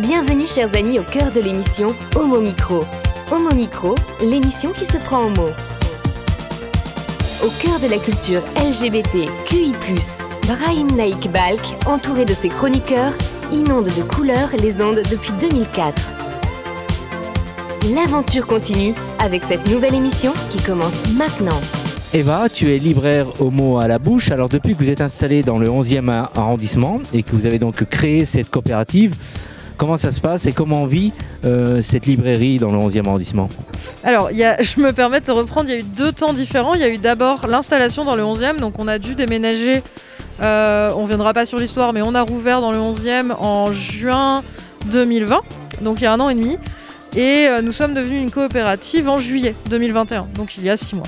Bienvenue chers amis au cœur de l'émission Homo Micro. Homo Micro, l'émission qui se prend en mots. Au cœur de la culture LGBT, QI+, Brahim Naik Balk, entouré de ses chroniqueurs, inonde de couleurs les ondes depuis 2004. L'aventure continue avec cette nouvelle émission qui commence maintenant. Eva, tu es libraire homo à la bouche. Alors depuis que vous êtes installé dans le 11e arrondissement et que vous avez donc créé cette coopérative, comment ça se passe et comment vit euh, cette librairie dans le 11e arrondissement? Alors, je me permets de te reprendre, il y a eu deux temps différents. Il y a eu d'abord l'installation dans le 11e, donc on a dû déménager, euh, on viendra pas sur l'histoire, mais on a rouvert dans le 11e en juin 2020, donc il y a un an et demi. Et euh, nous sommes devenus une coopérative en juillet 2021, donc il y a six mois.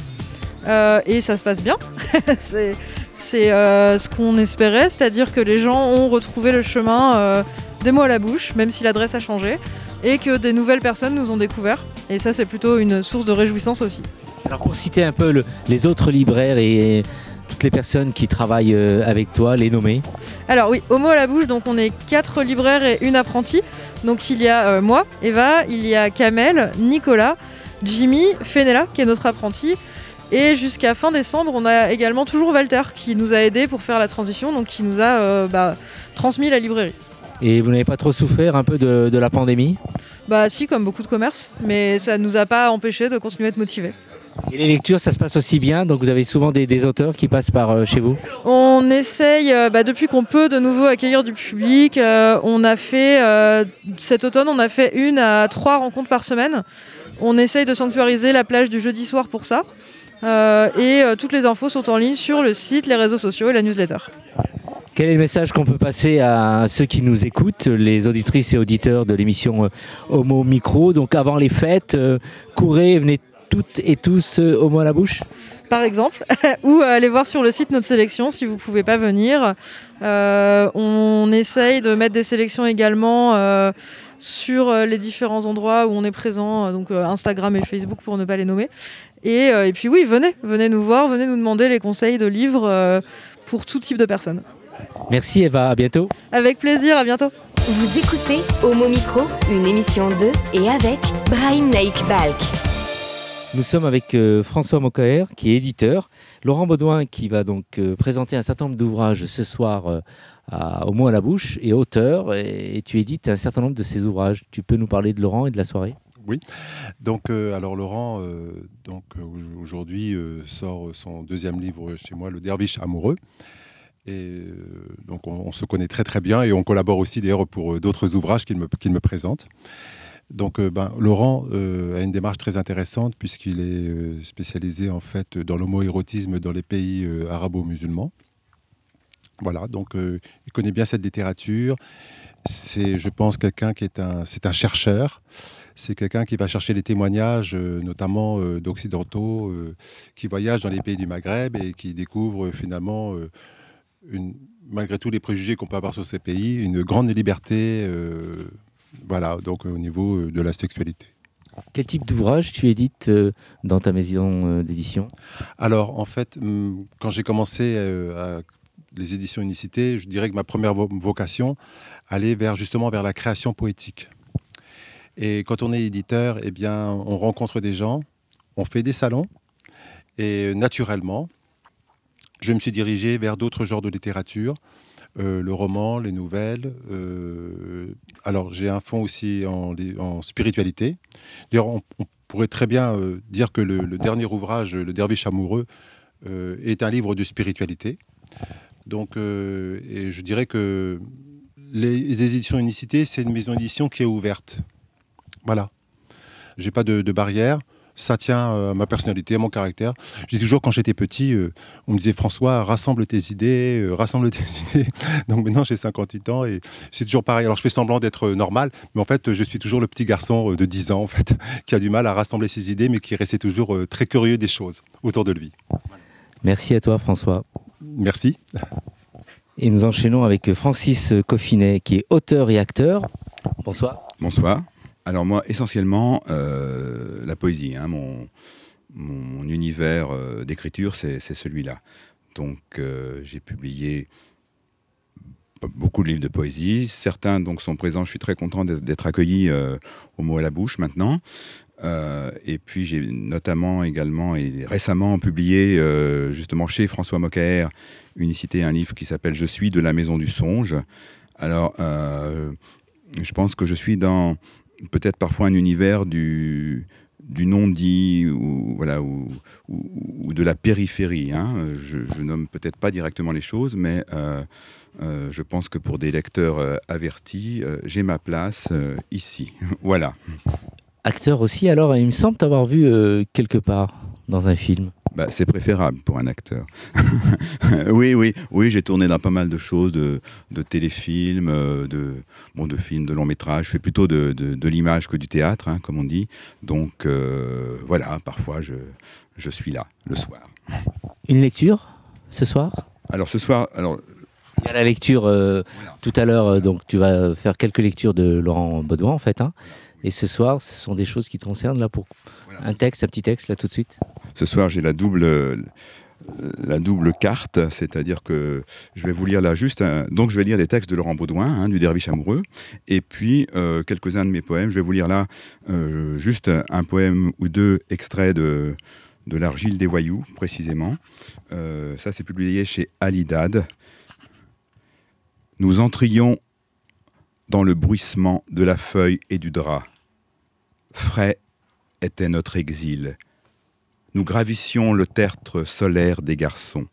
Et ça se passe bien. c'est ce qu'on espérait, c'est-à-dire que les gens ont retrouvé le chemin des mots à la bouche, même si l'adresse a changé, et que des nouvelles personnes nous ont découvert. Et ça, c'est plutôt une source de réjouissance aussi. Alors pour citer un peu le- les autres libraires et toutes les personnes qui travaillent euh, avec toi, les nommer. Alors oui, au mot à la bouche, donc on est quatre libraires et une apprentie. Donc il y a euh, moi, Eva, il y a Kamel, Nicolas, Jimmy, Fenella, qui est notre apprenti. Et jusqu'à fin décembre, on a également toujours Walter qui nous a aidés pour faire la transition, donc qui nous a euh, bah, transmis la librairie. Et vous n'avez pas trop souffert un peu de, de la pandémie Bah si, comme beaucoup de commerces, mais ça ne nous a pas empêché de continuer à être motivés. Et les lectures, ça se passe aussi bien Donc vous avez souvent des, des auteurs qui passent par euh, chez vous On essaye, euh, bah, depuis qu'on peut de nouveau accueillir du public, euh, on a fait, cet automne, on a fait une à trois rencontres par semaine. On essaye de sanctuariser la plage du jeudi soir pour ça. Et toutes les infos sont en ligne sur le site, les réseaux sociaux et la newsletter. Quel est le message qu'on peut passer à ceux qui nous écoutent, les auditrices et auditeurs de l'émission euh, Homo Micro? Donc avant les fêtes, euh, courez, venez toutes et tous euh, Homo à la bouche par exemple, ou aller voir sur le site notre sélection si vous ne pouvez pas venir. On essaye de mettre des sélections également sur les différents endroits où on est présent, donc Instagram et Facebook pour ne pas les nommer. Et, et puis oui, venez, venez nous voir, venez nous demander les conseils de livres pour tout type de personnes. Merci Eva, à bientôt. Avec plaisir, à bientôt. Vous écoutez Homo Micro, une émission de et avec Brahim Naik Balk. Nous sommes avec euh, François Mokaer, qui est éditeur, Laurent Baudouin, qui va donc euh, présenter un certain nombre d'ouvrages ce soir euh, à, au mot à la bouche, et auteur, et, et tu édites un certain nombre de ces ouvrages. Tu peux nous parler de Laurent et de la soirée? Donc, euh, alors Laurent, euh, donc euh, au- aujourd'hui euh, sort son deuxième livre chez moi, Le Derviche amoureux. Et euh, donc, on, se connaît très très bien et on collabore aussi d'ailleurs pour euh, d'autres ouvrages qu'il me, présente. Donc, euh, ben, Laurent a une démarche très intéressante puisqu'il est spécialisé en fait dans l'homoérotisme dans les pays euh, arabo-musulmans. Voilà, donc il connaît bien cette littérature. C'est, je pense, quelqu'un qui est un, c'est un chercheur. C'est quelqu'un qui va chercher les témoignages, notamment d'occidentaux, qui voyagent dans les pays du Maghreb et qui découvrent finalement, une, malgré tous les préjugés qu'on peut avoir sur ces pays, une grande liberté, euh, voilà, donc euh, au niveau euh, de la sexualité. Quel type d'ouvrage tu édites euh, dans ta maison euh, d'édition? Alors, en fait, hum, quand j'ai commencé à les éditions Unicité, je dirais que ma première vo- vocation allait vers justement vers la création poétique. Et quand on est éditeur, eh bien, on rencontre des gens, on fait des salons, et naturellement, je me suis dirigé vers d'autres genres de littérature, euh, le roman, les nouvelles. euh, alors, j'ai un fond aussi en, li- en spiritualité. D'ailleurs, on, pourrait très bien euh, dire que le, dernier ouvrage, Le Derviche amoureux, est un livre de spiritualité. Donc, je dirais que les, éditions Unicité, c'est une maison d'édition qui est ouverte. Voilà. J'ai pas de barrière. Ça tient euh, à ma personnalité, à mon caractère. Je dis toujours, quand j'étais petit, euh, on me disait François, rassemble tes idées, euh, rassemble tes idées. Donc maintenant, j'ai 58 ans et c'est toujours pareil. Alors, je fais semblant d'être normal, mais en fait, je suis toujours le petit garçon de 10 ans, en fait, qui a du mal à rassembler ses idées, mais qui restait toujours euh, très curieux des choses autour de lui. Merci à toi François. Merci. Et nous enchaînons avec Francis Coffinet, qui est auteur et acteur. Bonsoir. Bonsoir. Alors moi, essentiellement, euh, la poésie. hein, mon, univers euh, d'écriture, c'est c'est celui-là. Donc euh, j'ai publié beaucoup de livres de poésie. Certains donc sont présents. Je suis très content d'être accueilli au mot à la bouche maintenant. et puis j'ai notamment également et récemment publié justement chez François Mocaer Unicité un livre qui s'appelle Je suis de la maison du songe. Alors je pense que je suis dans peut-être parfois un univers du, non-dit ou, voilà, ou, de la périphérie. Hein. Je, je, nomme peut-être pas directement les choses, mais euh, euh, je pense que pour des lecteurs euh, avertis, j'ai ma place ici. voilà. Acteur aussi, alors, il me semble t'avoir vu quelque part dans un film. Bah, c'est préférable pour un acteur. oui, oui, oui, j'ai tourné dans pas mal de choses, de, de téléfilms, euh, de, bon, de films, de longs métrages. Je fais plutôt de, de, de l'image que du théâtre, hein, comme on dit. Donc euh, voilà, parfois je, je suis là le soir. Une lecture ce soir? Alors ce soir, alors il y a la lecture euh, voilà. tout à l'heure, euh, donc tu vas faire quelques lectures de Laurent Baudouin en fait. Hein. Et ce soir, ce sont des choses qui te concernent là pour voilà. un texte, un petit texte là tout de suite? Ce soir, j'ai la double carte, c'est-à-dire que je vais vous lire là juste, donc je vais lire des textes de Laurent Baudouin, hein, du Derviche amoureux, et puis euh, quelques-uns de mes poèmes. Je vais vous lire là euh, juste un poème ou deux extraits de, de l'Argile des voyous, précisément. Euh, ça, c'est publié chez Alidad. Nous entrions dans le bruissement de la feuille et du drap. Frais était notre exil nous gravissions le tertre solaire des garçons.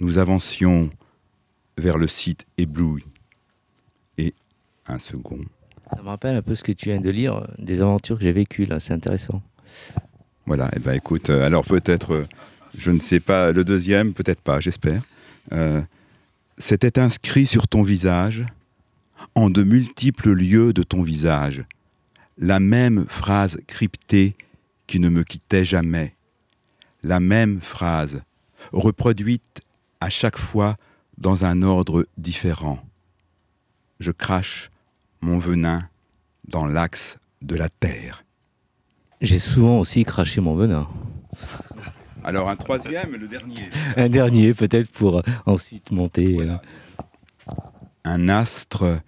Nous avancions vers le site ébloui. Et un second. Ça me rappelle un peu ce que tu viens de lire, des aventures que j'ai vécues là, c'est intéressant. Voilà, et eh ben écoute, euh, alors peut-être, euh, je ne sais pas, le deuxième, peut-être pas, j'espère. Euh, C'était inscrit sur ton visage, en de multiples lieux de ton visage, la même phrase cryptée qui ne me quittait jamais. La même phrase, reproduite à chaque fois dans un ordre différent. Je crache mon venin dans l'axe de la terre. J'ai souvent aussi craché mon venin. Alors un troisième, le dernier. un dernier peut-être pour ensuite monter. Voilà. Un astre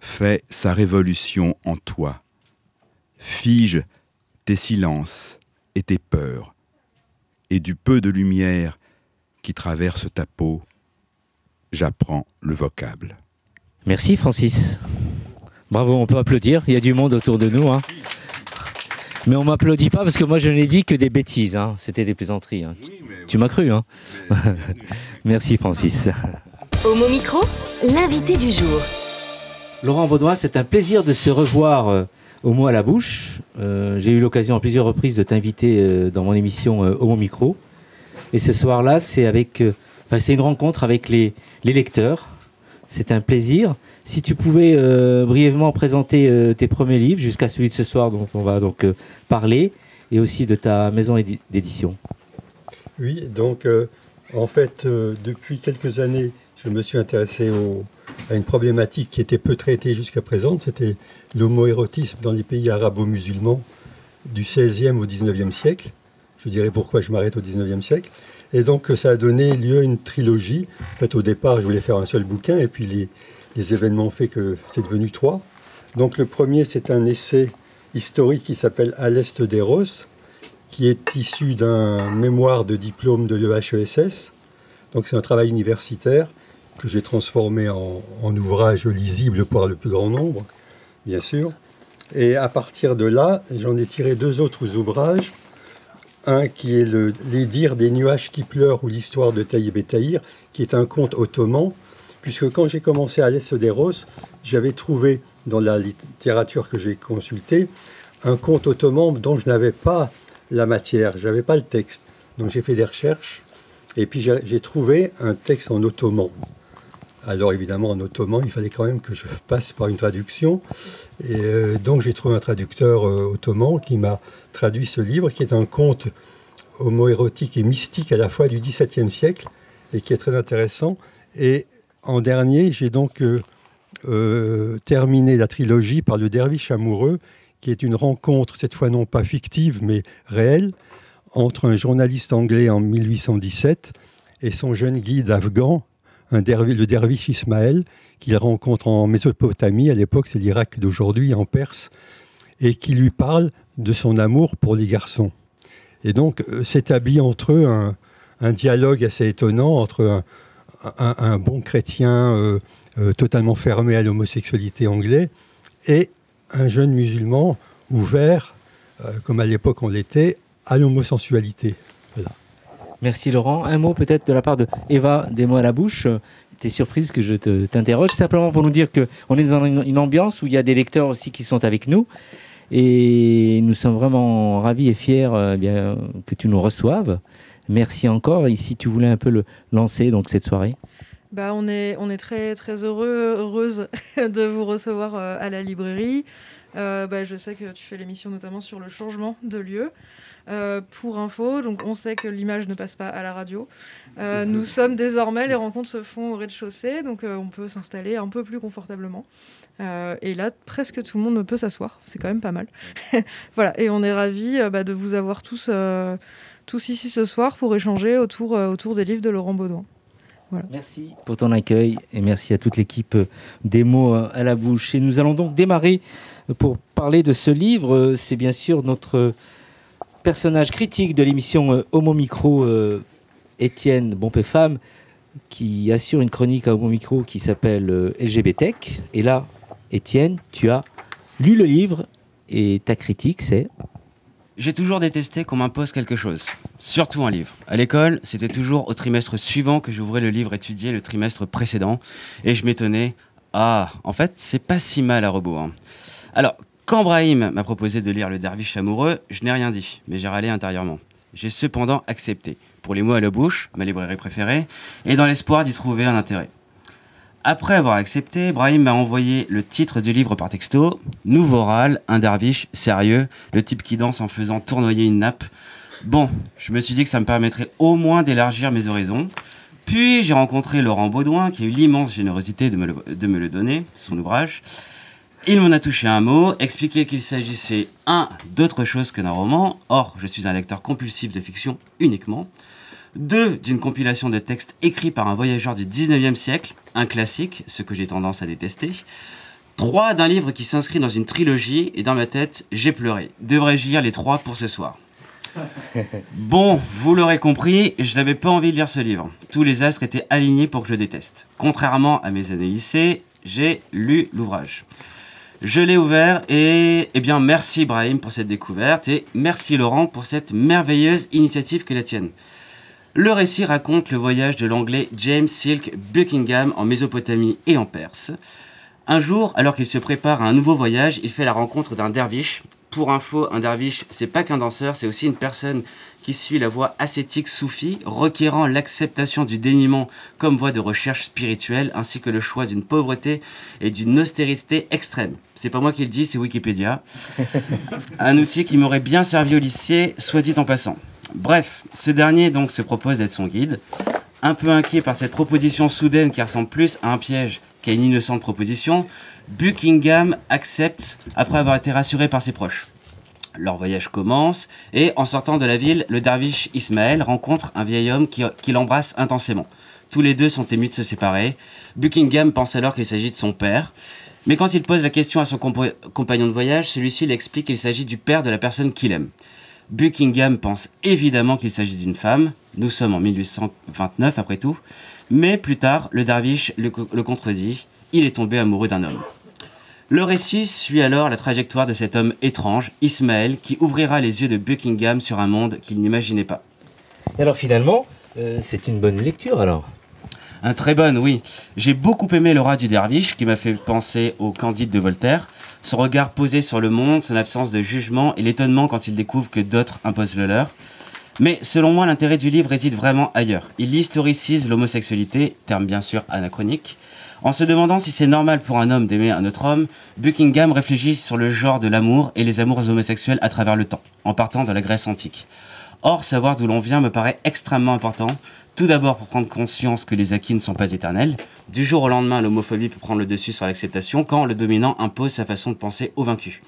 fait sa révolution en toi. Fige tes silences et tes peurs, et du peu de lumière qui traverse ta peau, j'apprends le vocable. Merci Francis. Bravo, on peut applaudir, il y a du monde autour de nous. Hein. Mais on m'applaudit pas parce que moi je n'ai dit que des bêtises, hein. c'était des plaisanteries. Hein. Oui. Tu m'as cru, hein Merci Francis. Au mot micro, l'invité du jour. Laurent Baudouin, c'est un plaisir de se revoir au mot à la bouche. Euh, J'ai eu l'occasion à plusieurs reprises de t'inviter euh, dans mon émission euh, Homo Micro. Et ce soir-là, c'est avec, euh, une rencontre avec les, les lecteurs. C'est un plaisir. Si tu pouvais brièvement présenter tes premiers livres jusqu'à celui de ce soir dont on va donc parler, et aussi de ta maison d'édition. Oui, donc en fait, depuis quelques années, je me suis intéressé au, à une problématique qui était peu traitée jusqu'à présent, c'était l'homoérotisme dans les pays arabo-musulmans du 16e au 19e siècle. Je dirais pourquoi je m'arrête au 19e siècle. Et donc ça a donné lieu à une trilogie. En fait, au départ, je voulais faire un seul bouquin, et puis les, les événements ont fait que c'est devenu trois. Donc le premier, c'est un essai historique qui s'appelle À l'Est des Roses, qui est issu d'un mémoire de diplôme de l'EHESS. Donc c'est un travail universitaire que j'ai transformé en, ouvrage lisible par le plus grand nombre, bien sûr. Et à partir de là, j'en ai tiré deux autres ouvrages. Un qui est le, Les dires des nuages qui pleurent ou l'histoire de Taïb et Taïr, qui est un conte ottoman, puisque quand j'ai commencé à l'Est j'avais trouvé dans la littérature que j'ai consultée un conte ottoman dont je n'avais pas la matière, je n'avais pas le texte. Donc j'ai fait des recherches et puis j'ai trouvé un texte en ottoman. Alors évidemment en ottoman, il fallait quand même que je passe par une traduction. Et euh, donc j'ai trouvé un traducteur euh, ottoman qui m'a traduit ce livre, qui est un conte homoérotique et mystique à la fois du XVIIe siècle et qui est très intéressant. Et en dernier, j'ai donc euh, terminé la trilogie par Le Derviche amoureux, qui est une rencontre, cette fois non pas fictive, mais réelle, entre un journaliste anglais en 1817 et son jeune guide afghan, un le derviche Ismaël qu'il rencontre en Mésopotamie, à l'époque c'est l'Irak d'aujourd'hui, en Perse, et qui lui parle de son amour pour les garçons. Et donc euh, s'établit entre eux un, dialogue assez étonnant entre un, bon chrétien euh, euh, totalement fermé à l'homosexualité anglais et un jeune musulman ouvert, comme à l'époque on l'était, à l'homosensualité. Voilà. Merci Laurent. Un mot peut-être de la part de Eva, des mots à la bouche. Tu es surprise que je t'interroge, simplement pour nous dire qu'on est dans une, ambiance où il y a des lecteurs aussi qui sont avec nous. Et nous sommes vraiment ravis et fiers euh, bien, que tu nous reçoives. Merci encore. Ici, tu voulais un peu le lancer donc cette soirée. Bah, on est, on est très, très heureux, heureuse de vous recevoir euh, à la librairie. Euh, bah, je sais que tu fais l'émission notamment sur le changement de lieu. Euh, pour info, donc on sait que l'image ne passe pas à la radio. Euh, nous sommes désormais, les rencontres se font au rez-de-chaussée, donc euh, on peut s'installer un peu plus confortablement. et là, presque tout le monde peut s'asseoir, c'est quand même pas mal. voilà, et on est ravis bah, de vous avoir tous, tous ici ce soir pour échanger autour, autour des livres de Laurent Baudouin. Voilà. Merci pour ton accueil et merci à toute l'équipe des mots à la bouche. Et nous allons donc démarrer pour parler de ce livre. C'est bien sûr notre personnage critique de l'émission euh, Homo Micro, euh, Étienne Bompé-Femme, qui assure une chronique à Homo Micro qui s'appelle euh, LGBT. Et là, Étienne, tu as lu le livre et ta critique, c'est? J'ai toujours détesté qu'on m'impose quelque chose, surtout un livre. À l'école, c'était toujours au trimestre suivant que j'ouvrais le livre étudié le trimestre précédent, et je m'étonnais, ah, en fait, c'est pas si mal à rebours. Hein. Alors, quand Brahim m'a proposé de lire Le Derviche amoureux, je n'ai rien dit, mais j'ai râlé intérieurement. J'ai cependant accepté, pour les mots à la bouche, ma librairie préférée, et dans l'espoir d'y trouver un intérêt. Après avoir accepté, Brahim m'a envoyé le titre du livre par texto, Nouveau râle, un derviche sérieux, le type qui danse en faisant tournoyer une nappe. Bon, je me suis dit que ça me permettrait au moins d'élargir mes horizons. Puis j'ai rencontré Laurent Baudouin, qui a eu l'immense générosité de me, le, de me le donner, son ouvrage. Il m'en a touché un mot, expliqué qu'il s'agissait, un, d'autre chose que d'un roman, or je suis un lecteur compulsif de fiction uniquement, deux, d'une compilation de textes écrits par un voyageur du 19e siècle, un classique, ce que j'ai tendance à détester, trois, d'un livre qui s'inscrit dans une trilogie, et dans ma tête, j'ai pleuré. Devrais-je lire les trois pour ce soir? Bon, vous l'aurez compris, je n'avais pas envie de lire ce livre. Tous les astres étaient alignés pour que je le déteste. Contrairement à mes années lycée, j'ai lu l'ouvrage. Je l'ai ouvert et eh bien merci Brahim pour cette découverte et merci Laurent pour cette merveilleuse initiative que la tienne. Le récit raconte le voyage de l'anglais James Silk Buckingham en Mésopotamie et en Perse. Un jour, alors qu'il se prépare à un nouveau voyage, il fait la rencontre d'un derviche. Pour info, un derviche, c'est pas qu'un danseur, c'est aussi une personne qui suit la voie ascétique soufie, requérant l'acceptation du déniement comme voie de recherche spirituelle, ainsi que le choix d'une pauvreté et d'une austérité extrême. C'est pas moi qui le dis, c'est Wikipédia. Un outil qui m'aurait bien servi au lycée, soit dit en passant. Bref, ce dernier donc se propose d'être son guide. Un peu inquiet par cette proposition soudaine qui ressemble plus à un piège qu'à une innocente proposition, Buckingham accepte après avoir été rassuré par ses proches. Leur voyage commence et en sortant de la ville, le derviche Ismaël rencontre un vieil homme qui, l'embrasse intensément. Tous les deux sont émus de se séparer. Buckingham pense alors qu'il s'agit de son père. Mais quand il pose la question à son compagnon de voyage, celui-ci lui explique qu'il s'agit du père de la personne qu'il aime. Buckingham pense évidemment qu'il s'agit d'une femme. Nous sommes en 1829 après tout. Mais plus tard, le derviche le contredit. Il est tombé amoureux d'un homme. Le récit suit alors la trajectoire de cet homme étrange, Ismaël, qui ouvrira les yeux de Buckingham sur un monde qu'il n'imaginait pas. alors finalement, euh, c'est une bonne lecture alors Un très bonne, oui. J'ai beaucoup aimé l'aura du derviche qui m'a fait penser au Candide de Voltaire. Son regard posé sur le monde, son absence de jugement et l'étonnement quand il découvre que d'autres imposent le leur. Mais selon moi, l'intérêt du livre réside vraiment ailleurs. Il historicise l'homosexualité, terme bien sûr anachronique, en se demandant si c'est normal pour un homme d'aimer un autre homme, Buckingham réfléchit sur le genre de l'amour et les amours homosexuels à travers le temps, en partant de la Grèce antique. Or, savoir d'où l'on vient me paraît extrêmement important, tout d'abord pour prendre conscience que les acquis ne sont pas éternels. Du jour au lendemain, l'homophobie peut prendre le dessus sur l'acceptation quand le dominant impose sa façon de penser au vaincu.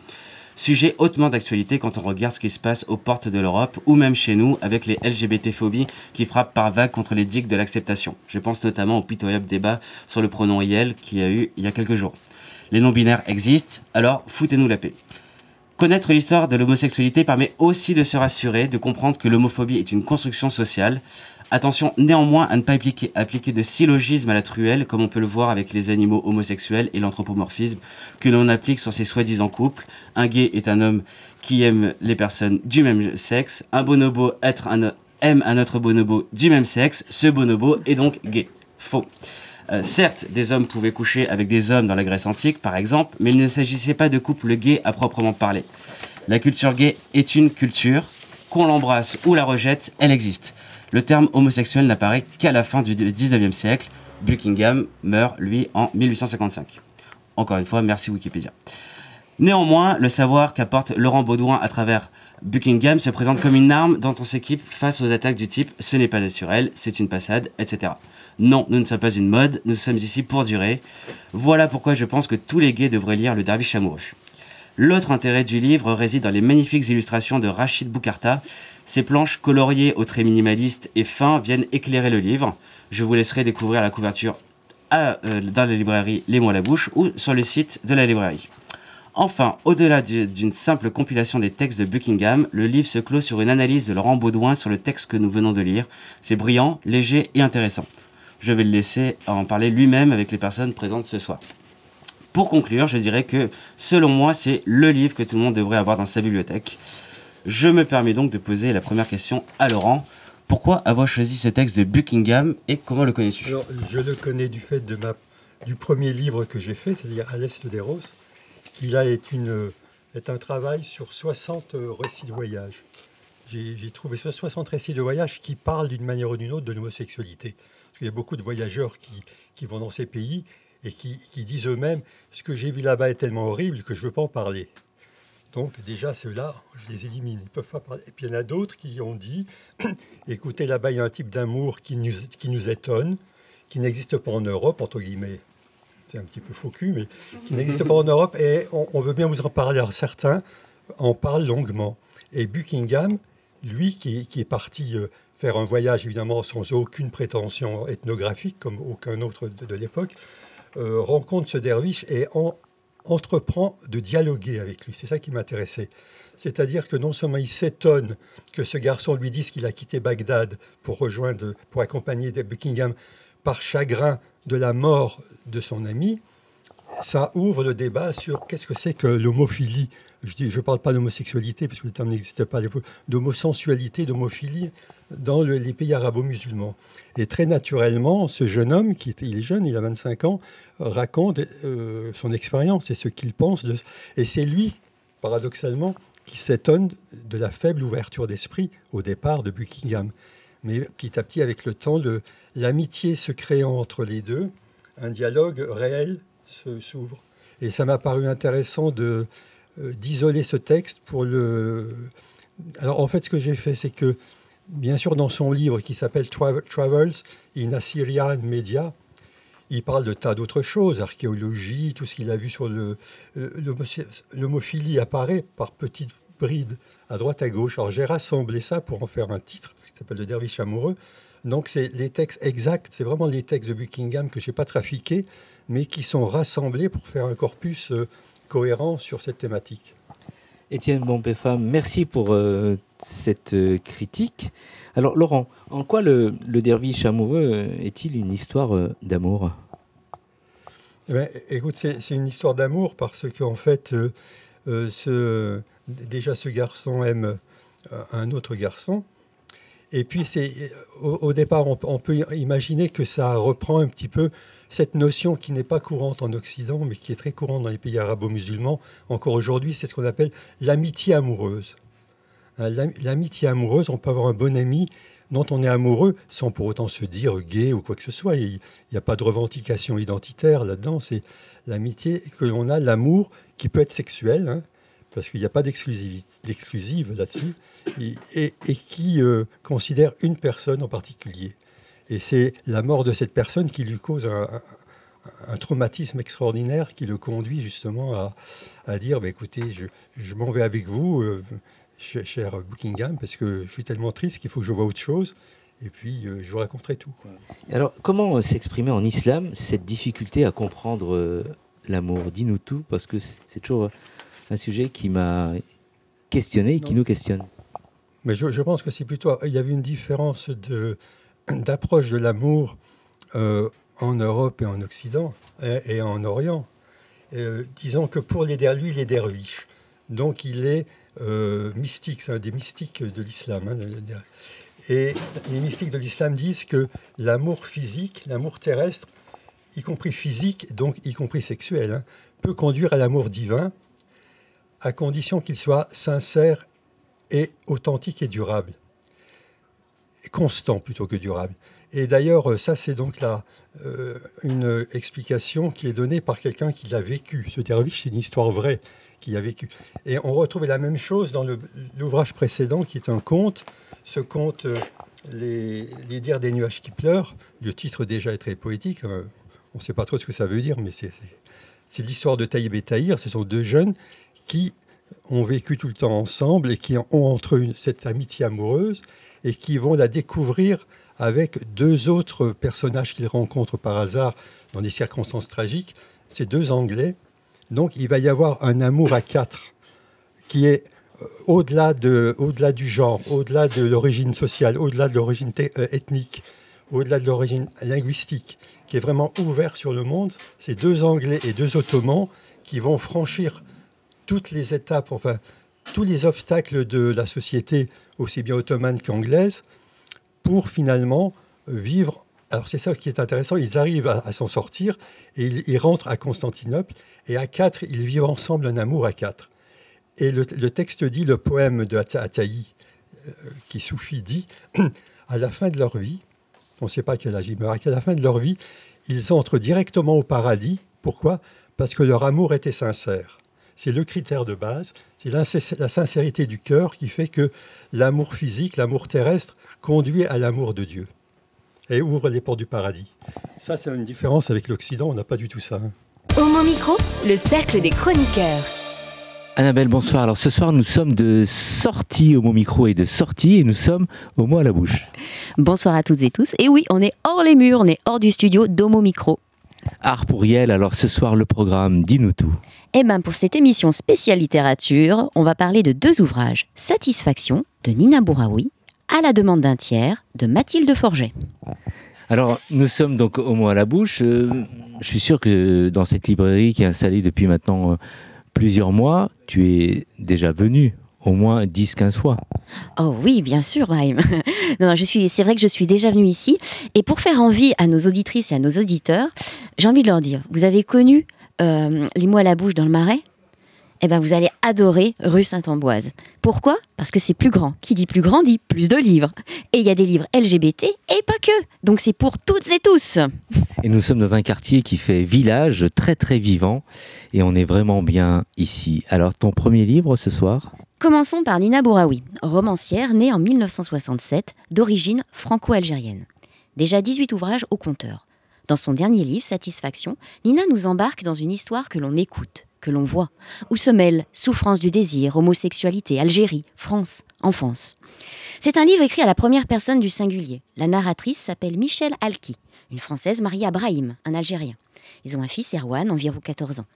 Sujet hautement d'actualité quand on regarde ce qui se passe aux portes de l'Europe ou même chez nous avec les LGBT-phobies qui frappent par vagues contre les digues de l'acceptation. Je pense notamment au pitoyable débat sur le pronom IL qui a eu il y a quelques jours. Les non-binaires existent, alors foutez-nous la paix. Connaître l'histoire de l'homosexualité permet aussi de se rassurer, de comprendre que l'homophobie est une construction sociale. Attention néanmoins à ne pas appliquer, de syllogisme à la truelle, comme on peut le voir avec les animaux homosexuels et l'anthropomorphisme que l'on applique sur ces soi-disant couples. Un gay est un homme qui aime les personnes du même sexe. Un bonobo aime un autre bonobo du même sexe. Ce bonobo est donc gay. Faux. Euh, certes, des hommes pouvaient coucher avec des hommes dans la Grèce antique, par exemple, mais il ne s'agissait pas de couple gay à proprement parler. La culture gay est une culture, qu'on l'embrasse ou la rejette, elle existe. Le terme homosexuel n'apparaît qu'à la fin du 19e siècle. Buckingham meurt, lui, en 1855. Encore une fois, merci Wikipédia. Néanmoins, le savoir qu'apporte Laurent Baudouin à travers Buckingham se présente comme une arme dont on s'équipe face aux attaques du type ce n'est pas naturel, c'est une passade, etc. Non, nous ne sommes pas une mode, nous sommes ici pour durer. Voilà pourquoi je pense que tous les gays devraient lire Le Derviche amoureux. L'autre intérêt du livre réside dans les magnifiques illustrations de Rachid Boukarta. Ces planches coloriées aux traits minimalistes et fins viennent éclairer le livre. Je vous laisserai découvrir la couverture euh, dans la librairie Les mots à la bouche ou sur le site de la librairie. Enfin, au-delà d'une simple compilation des textes de Buckingham, le livre se clôt sur une analyse de Laurent Baudouin sur le texte que nous venons de lire. C'est brillant, léger et intéressant je vais le laisser en parler lui-même avec les personnes présentes ce soir. Pour conclure, je dirais que selon moi, c'est le livre que tout le monde devrait avoir dans sa bibliothèque. Je me permets donc de poser la première question à Laurent. Pourquoi avoir choisi ce texte de Buckingham et comment le connais-tu? Je le connais du fait du premier livre que j'ai fait, c'est-à-dire À l'Est des Roses, qui là est, un travail sur 60 récits de voyage. J'ai trouvé 60 récits de voyage qui parlent d'une manière ou d'une autre de l'homosexualité. Il y a beaucoup de voyageurs qui, vont dans ces pays et qui, disent eux-mêmes ce que j'ai vu là-bas est tellement horrible que je ne veux pas en parler. Donc déjà, ceux-là, je les élimine. Ils peuvent pas parler. Et puis il y en a d'autres qui ont dit, écoutez, là-bas, il y a un type d'amour qui nous, qui nous étonne, qui n'existe pas en Europe, entre guillemets. C'est un petit peu faux cul, mais qui n'existe pas en Europe. Et on, veut bien vous en parler. Alors certains en parlent longuement. Et Buckingham, lui, qui, qui est parti euh, faire un voyage évidemment sans aucune prétention ethnographique comme aucun autre de, l'époque, euh, rencontre ce derviche et entreprend de dialoguer avec lui. C'est ça qui m'intéressait. C'est-à-dire que non seulement il s'étonne que ce garçon lui dise qu'il a quitté Bagdad pour rejoindre, pour accompagner Buckingham par chagrin de la mort de son ami, ça ouvre le débat sur qu'est-ce que c'est que l'homophilie. Je ne parle pas d'homosexualité, parce que le terme n'existait pas, d'homosensualité, d'homophilie dans les pays arabo-musulmans. Et très naturellement, ce jeune homme, qui il est jeune, il a 25 ans, raconte euh, son expérience et ce qu'il pense. De, et c'est lui, paradoxalement, qui s'étonne de la faible ouverture d'esprit au départ de Buckingham. Mais petit à petit, avec le temps, l'amitié se créant entre les deux, un dialogue réel s'ouvre. Et ça m'a paru intéressant de d'isoler ce texte pour le. Alors en fait, ce que j'ai fait, c'est que bien sûr, dans son livre qui s'appelle Travels in Assyrian Media, il parle de tas d'autres choses, archéologie, tout ce qu'il a vu sur le. L'homophilie apparaît par petites bribes à droite à gauche. Alors j'ai rassemblé ça pour en faire un titre qui s'appelle Le Derviche amoureux. Donc c'est les textes exacts, c'est vraiment les textes de Buckingham que je n'ai pas trafiqués, mais qui sont rassemblés pour faire un corpus euh, cohérent sur cette thématique. Étienne Bompéfa, merci pour euh, cette euh, critique. Alors Laurent, en quoi le, derviche amoureux euh, est-il une histoire d'amour? Eh ben, Écoute, c'est une histoire d'amour parce qu'en fait, ce, déjà ce garçon aime un autre garçon. Et puis, au, au, départ, on, peut imaginer que ça reprend un petit peu cette notion qui n'est pas courante en Occident, mais qui est très courante dans les pays arabo-musulmans, encore aujourd'hui, c'est ce qu'on appelle l'amitié amoureuse. Hein, l'amitié amoureuse, on peut avoir un bon ami dont on est amoureux sans pour autant se dire gay ou quoi que ce soit. Il n'y a pas de revendication identitaire là-dedans. C'est l'amitié que l'on a, l'amour qui peut être sexuel, hein, parce qu'il n'y a pas d'exclusive là-dessus, et, qui euh, considère une personne en particulier. Et c'est la mort de cette personne qui lui cause un traumatisme extraordinaire qui le conduit justement à, à dire bah, écoutez, je, je m'en vais avec vous, euh, cher, cher Buckingham, parce que je suis tellement triste qu'il faut que je vois autre chose. Et puis, euh, je vous raconterai tout. Alors, comment euh, s'exprimer en islam cette difficulté à comprendre euh, l'amour? Dis-nous tout, parce que c'est toujours un sujet qui m'a questionné et qui Non. nous questionne. Mais je, je pense que c'est plutôt. Il y avait une différence de- d'approche de, l'amour euh, en Europe et en Occident et, en Orient. Euh, disons que pour les lui, il est derviche. Donc il est euh, mystique, c'est un des mystiques de l'islam. hein, et les mystiques de l'islam disent que l'amour physique, l'amour terrestre, y compris physique, donc y compris sexuel, hein, peut conduire à l'amour divin, à condition qu'il soit sincère et authentique et durable. Constant plutôt que durable. Et d'ailleurs, euh, ça, c'est donc là euh, une explication qui est donnée par quelqu'un qui l'a vécu. Ce derviche, c'est une histoire vraie qui a vécu. Et on retrouve la même chose dans l'ouvrage précédent, qui est un conte. Ce conte, euh, les, les dires des nuages qui pleurent, le titre déjà est très poétique. euh, on ne sait pas trop ce que ça veut dire, mais c'est l'histoire de Taïb et Taïr. Ce sont deux jeunes qui ont vécu tout le temps ensemble et qui ont entre eux cette amitié amoureuse et qui vont la découvrir avec deux autres personnages qu'ils rencontrent par hasard dans des circonstances tragiques, ces deux Anglais. Donc il va y avoir un amour à quatre qui est euh, au-delà de, au-delà du genre, au-delà de l'origine sociale, au-delà de l'origine euh, ethnique, au-delà de l'origine linguistique, qui est vraiment ouvert sur le monde. Ces deux Anglais et deux Ottomans qui vont franchir toutes les étapes, enfin tous les obstacles de la société, aussi bien ottomane qu'anglaise, pour finalement vivre. Alors c'est ça qui est intéressant, ils arrivent à, s'en sortir et ils, rentrent à Constantinople et à quatre, ils vivent ensemble un amour à quatre. Et le, texte dit, le poème de Ata- Ataï, euh, qui soufi, dit, à la fin de leur vie, on ne sait pas quel âge ils meurent, à la fin de leur vie, ils entrent directement au paradis. Pourquoi? Parce que leur amour était sincère. C'est le critère de base, c'est la sincérité du cœur qui fait que l'amour physique, l'amour terrestre, conduit à l'amour de Dieu et ouvre les portes du paradis. Ça, c'est une différence avec l'Occident, on n'a pas du tout ça. hein. Homo Micro, le cercle des chroniqueurs. Annabelle, bonsoir. Alors ce soir, nous sommes de sortie au mot micro et de sortie et nous sommes au mot à la bouche. Bonsoir à toutes et tous. Et oui, on est hors les murs, on est hors du studio d'Homo Micro. Art pour Yel, alors ce soir, le programme, dis-nous tout. Et ben pour cette émission spéciale littérature, on va parler de deux ouvrages. Satisfaction de Nina Bouraoui, À la demande d'un tiers de Mathilde Forget. Alors, nous sommes donc au mot à la bouche. Euh, je suis sûr que dans cette librairie qui est installée depuis maintenant euh, plusieurs mois, tu es déjà venu au moins 10-15 fois. Oh oui, bien sûr, Brahim. non, non, je suis, c'est vrai que je suis déjà venue ici. Et pour faire envie à nos auditrices et à nos auditeurs, j'ai envie de leur dire, vous avez connu euh, les mots à la bouche dans le marais? Eh ben, vous allez adorer rue Saint-Amboise. Pourquoi? Parce que c'est plus grand. Qui dit plus grand dit plus de livres. Et il y a des livres LGBT et pas que. Donc c'est pour toutes et tous. Et nous sommes dans un quartier qui fait village, très très vivant. Et on est vraiment bien ici. Alors, ton premier livre ce soir? Commençons par Nina Bouraoui, romancière née en 1967, d'origine franco-algérienne. Déjà 18 ouvrages au compteur. Dans son dernier livre, Satisfaction, Nina nous embarque dans une histoire que l'on écoute, que l'on voit, où se mêlent souffrance du désir, homosexualité, Algérie, France, enfance. C'est un livre écrit à la première personne du singulier. La narratrice s'appelle Michel Alki, une Française mariée à Brahim, un Algérien. Ils ont un fils, Erwan, environ 14 ans.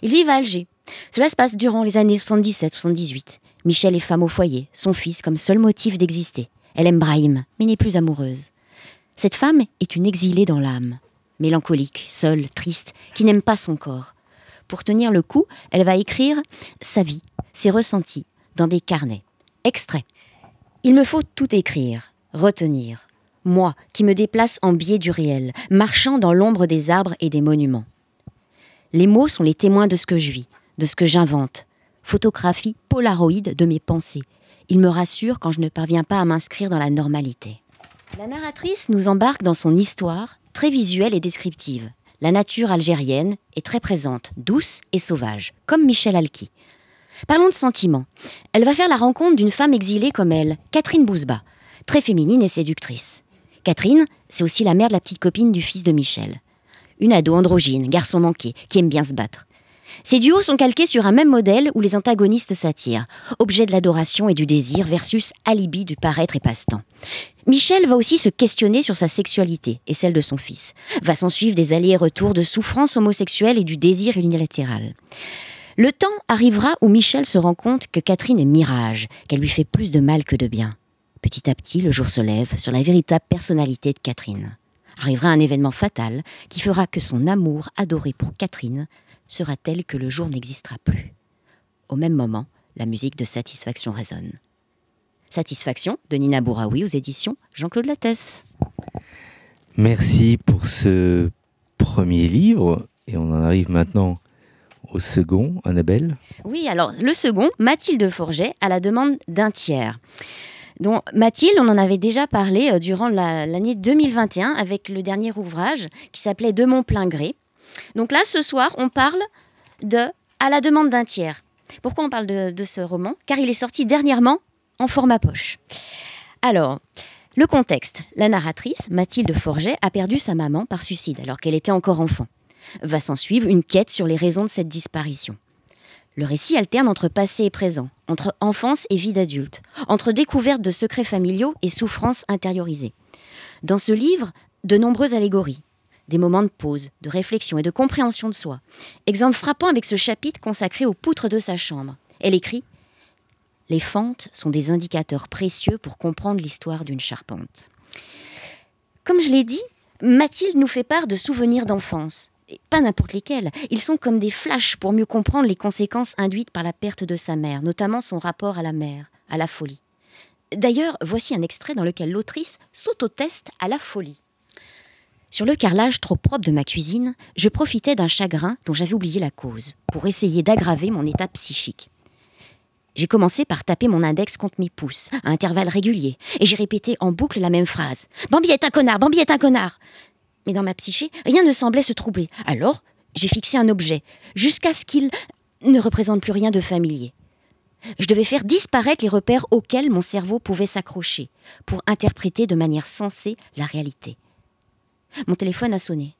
Ils vivent à Alger. Cela se passe durant les années 77-78. Michel est femme au foyer, son fils comme seul motif d'exister. Elle aime Brahim, mais n'est plus amoureuse. Cette femme est une exilée dans l'âme, mélancolique, seule, triste, qui n'aime pas son corps. Pour tenir le coup, elle va écrire sa vie, ses ressentis, dans des carnets. Extrait. Il me faut tout écrire, retenir. Moi, qui me déplace en biais du réel, marchant dans l'ombre des arbres et des monuments. Les mots sont les témoins de ce que je vis, de ce que j'invente. Photographie polaroïde de mes pensées. Ils me rassurent quand je ne parviens pas à m'inscrire dans la normalité. La narratrice nous embarque dans son histoire, très visuelle et descriptive. La nature algérienne est très présente, douce et sauvage, comme Michel Alki. Parlons de sentiments. Elle va faire la rencontre d'une femme exilée comme elle, Catherine Bouzba, très féminine et séductrice. Catherine, c'est aussi la mère de la petite copine du fils de Michel. une ado androgyne, garçon manqué, qui aime bien se battre. Ces duos sont calqués sur un même modèle où les antagonistes s'attirent, objet de l'adoration et du désir versus alibi du paraître et passe-temps. Michel va aussi se questionner sur sa sexualité et celle de son fils. Va s'en suivre des allers-retours de souffrance homosexuelle et du désir unilatéral. Le temps arrivera où Michel se rend compte que Catherine est mirage, qu'elle lui fait plus de mal que de bien. Petit à petit, le jour se lève sur la véritable personnalité de Catherine. Arrivera un événement fatal qui fera que son amour adoré pour Catherine sera tel que le jour n'existera plus? Au même moment, la musique de Satisfaction résonne. Satisfaction de Nina Bouraoui aux éditions Jean-Claude Lattès. Merci pour ce premier livre et on en arrive maintenant au second, Annabelle? Oui, alors le second, Mathilde Forget, à la demande d'un tiers. Donc, Mathilde, on en avait déjà parlé euh, durant l'année 2021 avec le dernier ouvrage qui s'appelait De mon plein gré. Donc là, ce soir, on parle de À la demande d'un tiers. Pourquoi on parle de, ce roman? Car il est sorti dernièrement en format poche. Alors, le contexte. La narratrice, Mathilde Forget, a perdu sa maman par suicide alors qu'elle était encore enfant. Va s'en suivre une quête sur les raisons de cette disparition. Le récit alterne entre passé et présent, entre enfance et vie d'adulte, entre découverte de secrets familiaux et souffrances intériorisées. Dans ce livre, de nombreuses allégories, des moments de pause, de réflexion et de compréhension de soi. Exemple frappant avec ce chapitre consacré aux poutres de sa chambre. Elle écrit Les fentes sont des indicateurs précieux pour comprendre l'histoire d'une charpente. Comme je l'ai dit, Mathilde nous fait part de souvenirs d'enfance. Pas n'importe lesquels. Ils sont comme des flashs pour mieux comprendre les conséquences induites par la perte de sa mère, notamment son rapport à la mère, à la folie. D'ailleurs, voici un extrait dans lequel l'autrice s'autoteste à la folie. Sur le carrelage trop propre de ma cuisine, je profitais d'un chagrin dont j'avais oublié la cause, pour essayer d'aggraver mon état psychique. J'ai commencé par taper mon index contre mes pouces, à intervalles réguliers, et j'ai répété en boucle la même phrase. Bambi est un connard, Bambi est un connard. Mais dans ma psyché, rien ne semblait se troubler. Alors, j'ai fixé un objet, jusqu'à ce qu'il ne représente plus rien de familier. Je devais faire disparaître les repères auxquels mon cerveau pouvait s'accrocher, pour interpréter de manière sensée la réalité. Mon téléphone a sonné.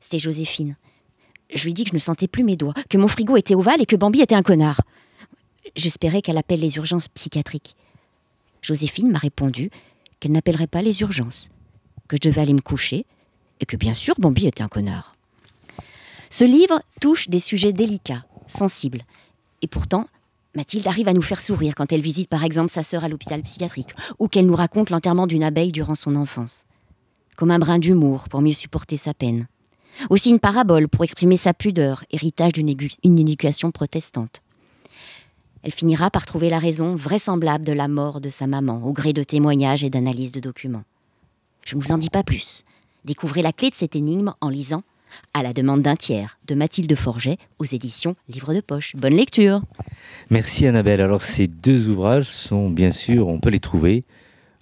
C'était Joséphine. Je lui dit que je ne sentais plus mes doigts, que mon frigo était ovale et que Bambi était un connard. J'espérais qu'elle appelle les urgences psychiatriques. Joséphine m'a répondu qu'elle n'appellerait pas les urgences, que je devais aller me coucher et que bien sûr Bambi était un connard. Ce livre touche des sujets délicats, sensibles. Et pourtant, Mathilde arrive à nous faire sourire quand elle visite par exemple sa sœur à l'hôpital psychiatrique ou qu'elle nous raconte l'enterrement d'une abeille durant son enfance comme un brin d'humour pour mieux supporter sa peine. Aussi une parabole pour exprimer sa pudeur, héritage d'une éducation protestante. Elle finira par trouver la raison vraisemblable de la mort de sa maman au gré de témoignages et d'analyses de documents. Je ne vous en dis pas plus. Découvrez la clé de cette énigme en lisant À la demande d'un tiers de Mathilde Forget aux éditions Livre de Poche. Bonne lecture. Merci Annabelle. Alors ces deux ouvrages sont bien sûr, on peut les trouver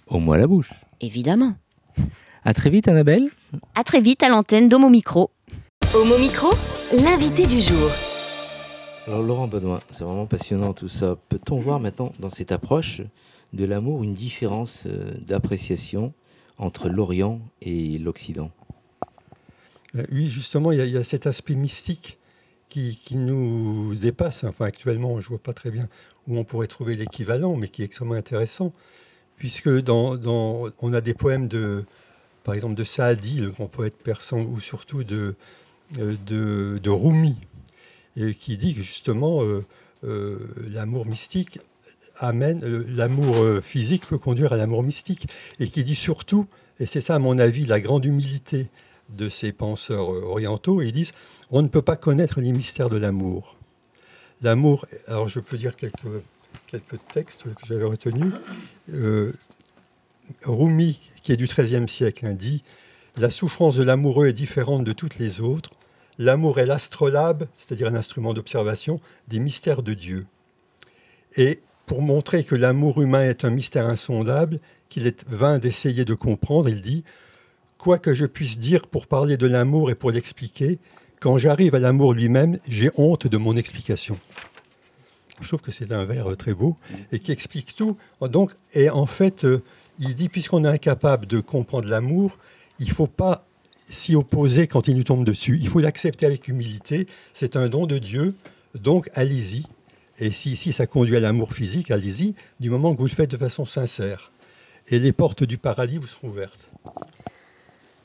au moins à la bouche. Évidemment. À très vite, Annabelle. À très vite à l'antenne d'Homo Micro. Homo Micro, l'invité du jour. Alors, Laurent Benoît, c'est vraiment passionnant tout ça. Peut-on voir maintenant dans cette approche de l'amour une différence euh, d'appréciation entre l'Orient et l'Occident? Euh, Oui, justement, il y, a cet aspect mystique qui, nous dépasse. Enfin, actuellement, je ne vois pas très bien où on pourrait trouver l'équivalent, mais qui est extrêmement intéressant, puisque dans, on a des poèmes de, par exemple de Saadi, le grand poète persan, ou surtout de, euh, de, Rumi, et qui dit que justement euh, euh, l'amour mystique amène, l'amour physique peut conduire à l'amour mystique, et qui dit surtout, et c'est ça à mon avis la grande humilité de ces penseurs orientaux, ils disent on ne peut pas connaître les mystères de l'amour. L'amour, alors je peux dire quelques, quelques textes que j'avais retenus. Rumi, qui est du XIIIe siècle, dit La souffrance de l'amoureux est différente de toutes les autres. L'amour est l'astrolabe, c'est-à-dire un instrument d'observation, des mystères de Dieu. Et pour montrer que l'amour humain est un mystère insondable, qu'il est vain d'essayer de comprendre, il dit Quoi que je puisse dire pour parler de l'amour et pour l'expliquer, quand j'arrive à l'amour lui-même, j'ai honte de mon explication. Je trouve que c'est un vers très beau et qui explique tout. Donc, et en fait, euh, il dit, puisqu'on est incapable de comprendre l'amour, il ne faut pas s'y opposer quand il nous tombe dessus. Il faut l'accepter avec humilité. C'est un don de Dieu, donc allez-y. Et si, si ça conduit à l'amour physique, allez-y, du moment que vous le faites de façon sincère. Et les portes du paradis vous seront ouvertes.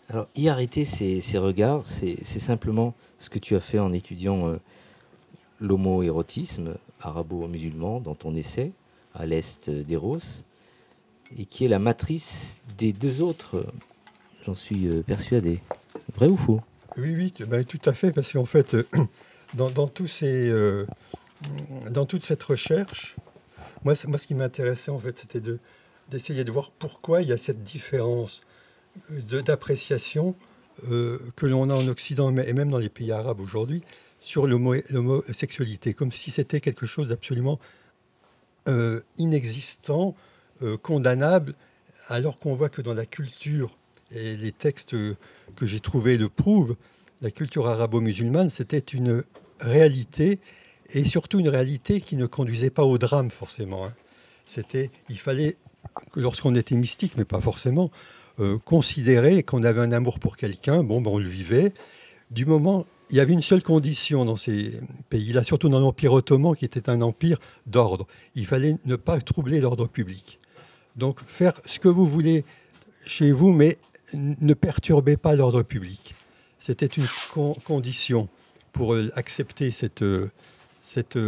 Alors, y arrêter ces, regards, c'est simplement ce que tu as fait en étudiant euh, l'homo-érotisme arabo-musulman dans ton essai, à l'est d'Eros, et qui est la matrice des deux autres, j'en suis euh, persuadé. Vrai ou faux? Oui, oui, ben, tout à fait, parce qu'en fait, euh, dans, ces, dans toute cette recherche, moi, ce qui m'intéressait, en fait, c'était d'essayer de voir pourquoi il y a cette différence d'appréciation euh, que l'on a en Occident et même dans les pays arabes aujourd'hui sur l'homosexualité, comme si c'était quelque chose d'absolument euh, inexistant, euh, condamnable, alors qu'on voit que dans la culture, et les textes que j'ai trouvés le prouvent, la culture arabo-musulmane, c'était une réalité, et surtout une réalité qui ne conduisait pas au drame forcément. Hein. C'était, il fallait, lorsqu'on était mystique, mais pas forcément, euh, considérer qu'on avait un amour pour quelqu'un, bon, ben, on le vivait. Du moment, il y avait une seule condition dans ces pays-là, surtout dans l'Empire ottoman, qui était un empire d'ordre. Il fallait ne pas troubler l'ordre public. Donc faire ce que vous voulez chez vous, mais ne perturbez pas l'ordre public. C'était une condition pour euh, accepter cette, euh, cette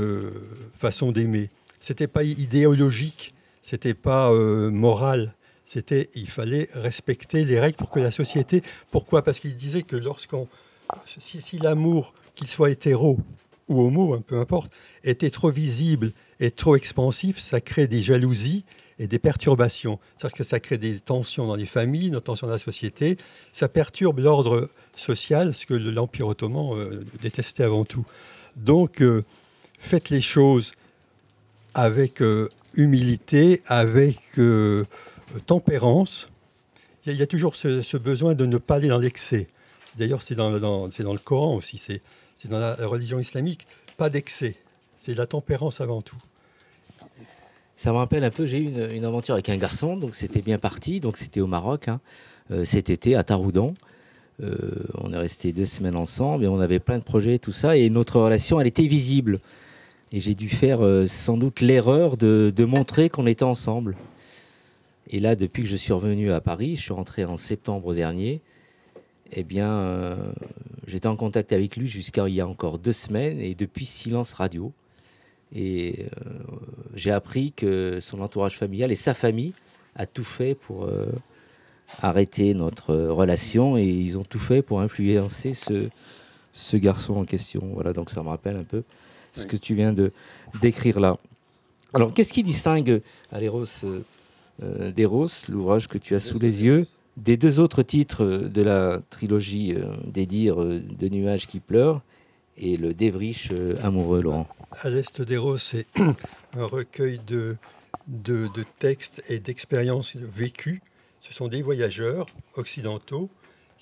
façon d'aimer. C'était pas idéologique, c'était pas moral, c'était il fallait respecter les règles pour que la société. Pourquoi? Parce qu'il disait que lorsqu'on, si, l'amour, qu'il soit hétéro ou homo, hein, peu importe, était trop visible et trop expansif, ça crée des jalousies et des perturbations. C'est-à-dire que ça crée des tensions dans les familles, des tensions dans la société. Ça perturbe l'ordre social, ce que l'Empire ottoman euh, détestait avant tout. Donc, euh, faites les choses avec euh, humilité, avec tempérance. Il y, a toujours ce, besoin de ne pas aller dans l'excès. D'ailleurs, c'est dans, le Coran aussi, c'est dans la religion islamique. Pas d'excès. C'est la tempérance avant tout. Ça me rappelle un peu, j'ai eu une, aventure avec un garçon, donc c'était bien parti, donc c'était au Maroc, hein. euh, cet été à Taroudan. Euh, on est resté deux semaines ensemble et on avait plein de projets, tout ça, et notre relation, elle était visible. Et j'ai dû faire euh, sans doute l'erreur de, montrer qu'on était ensemble. Et là, depuis que je suis revenu à Paris, je suis rentré en septembre dernier, eh bien, j'étais en contact avec lui jusqu'à il y a encore deux semaines, et depuis silence radio. Et euh, j'ai appris que son entourage familial et sa famille a tout fait pour euh, arrêter notre relation, et ils ont tout fait pour influencer ce, ce garçon en question. Voilà, donc ça me rappelle un peu ce que tu viens de décrire là. Alors, qu'est-ce qui distingue Aléros euh, d'Eros, l'ouvrage que tu as sous les yeux, des deux autres titres de la trilogie euh, des dires euh, de nuages qui pleurent et le dévriche amoureux, Laurent. À l'Est d'Eros, c'est un recueil de, de, textes et d'expériences vécues. Ce sont des voyageurs occidentaux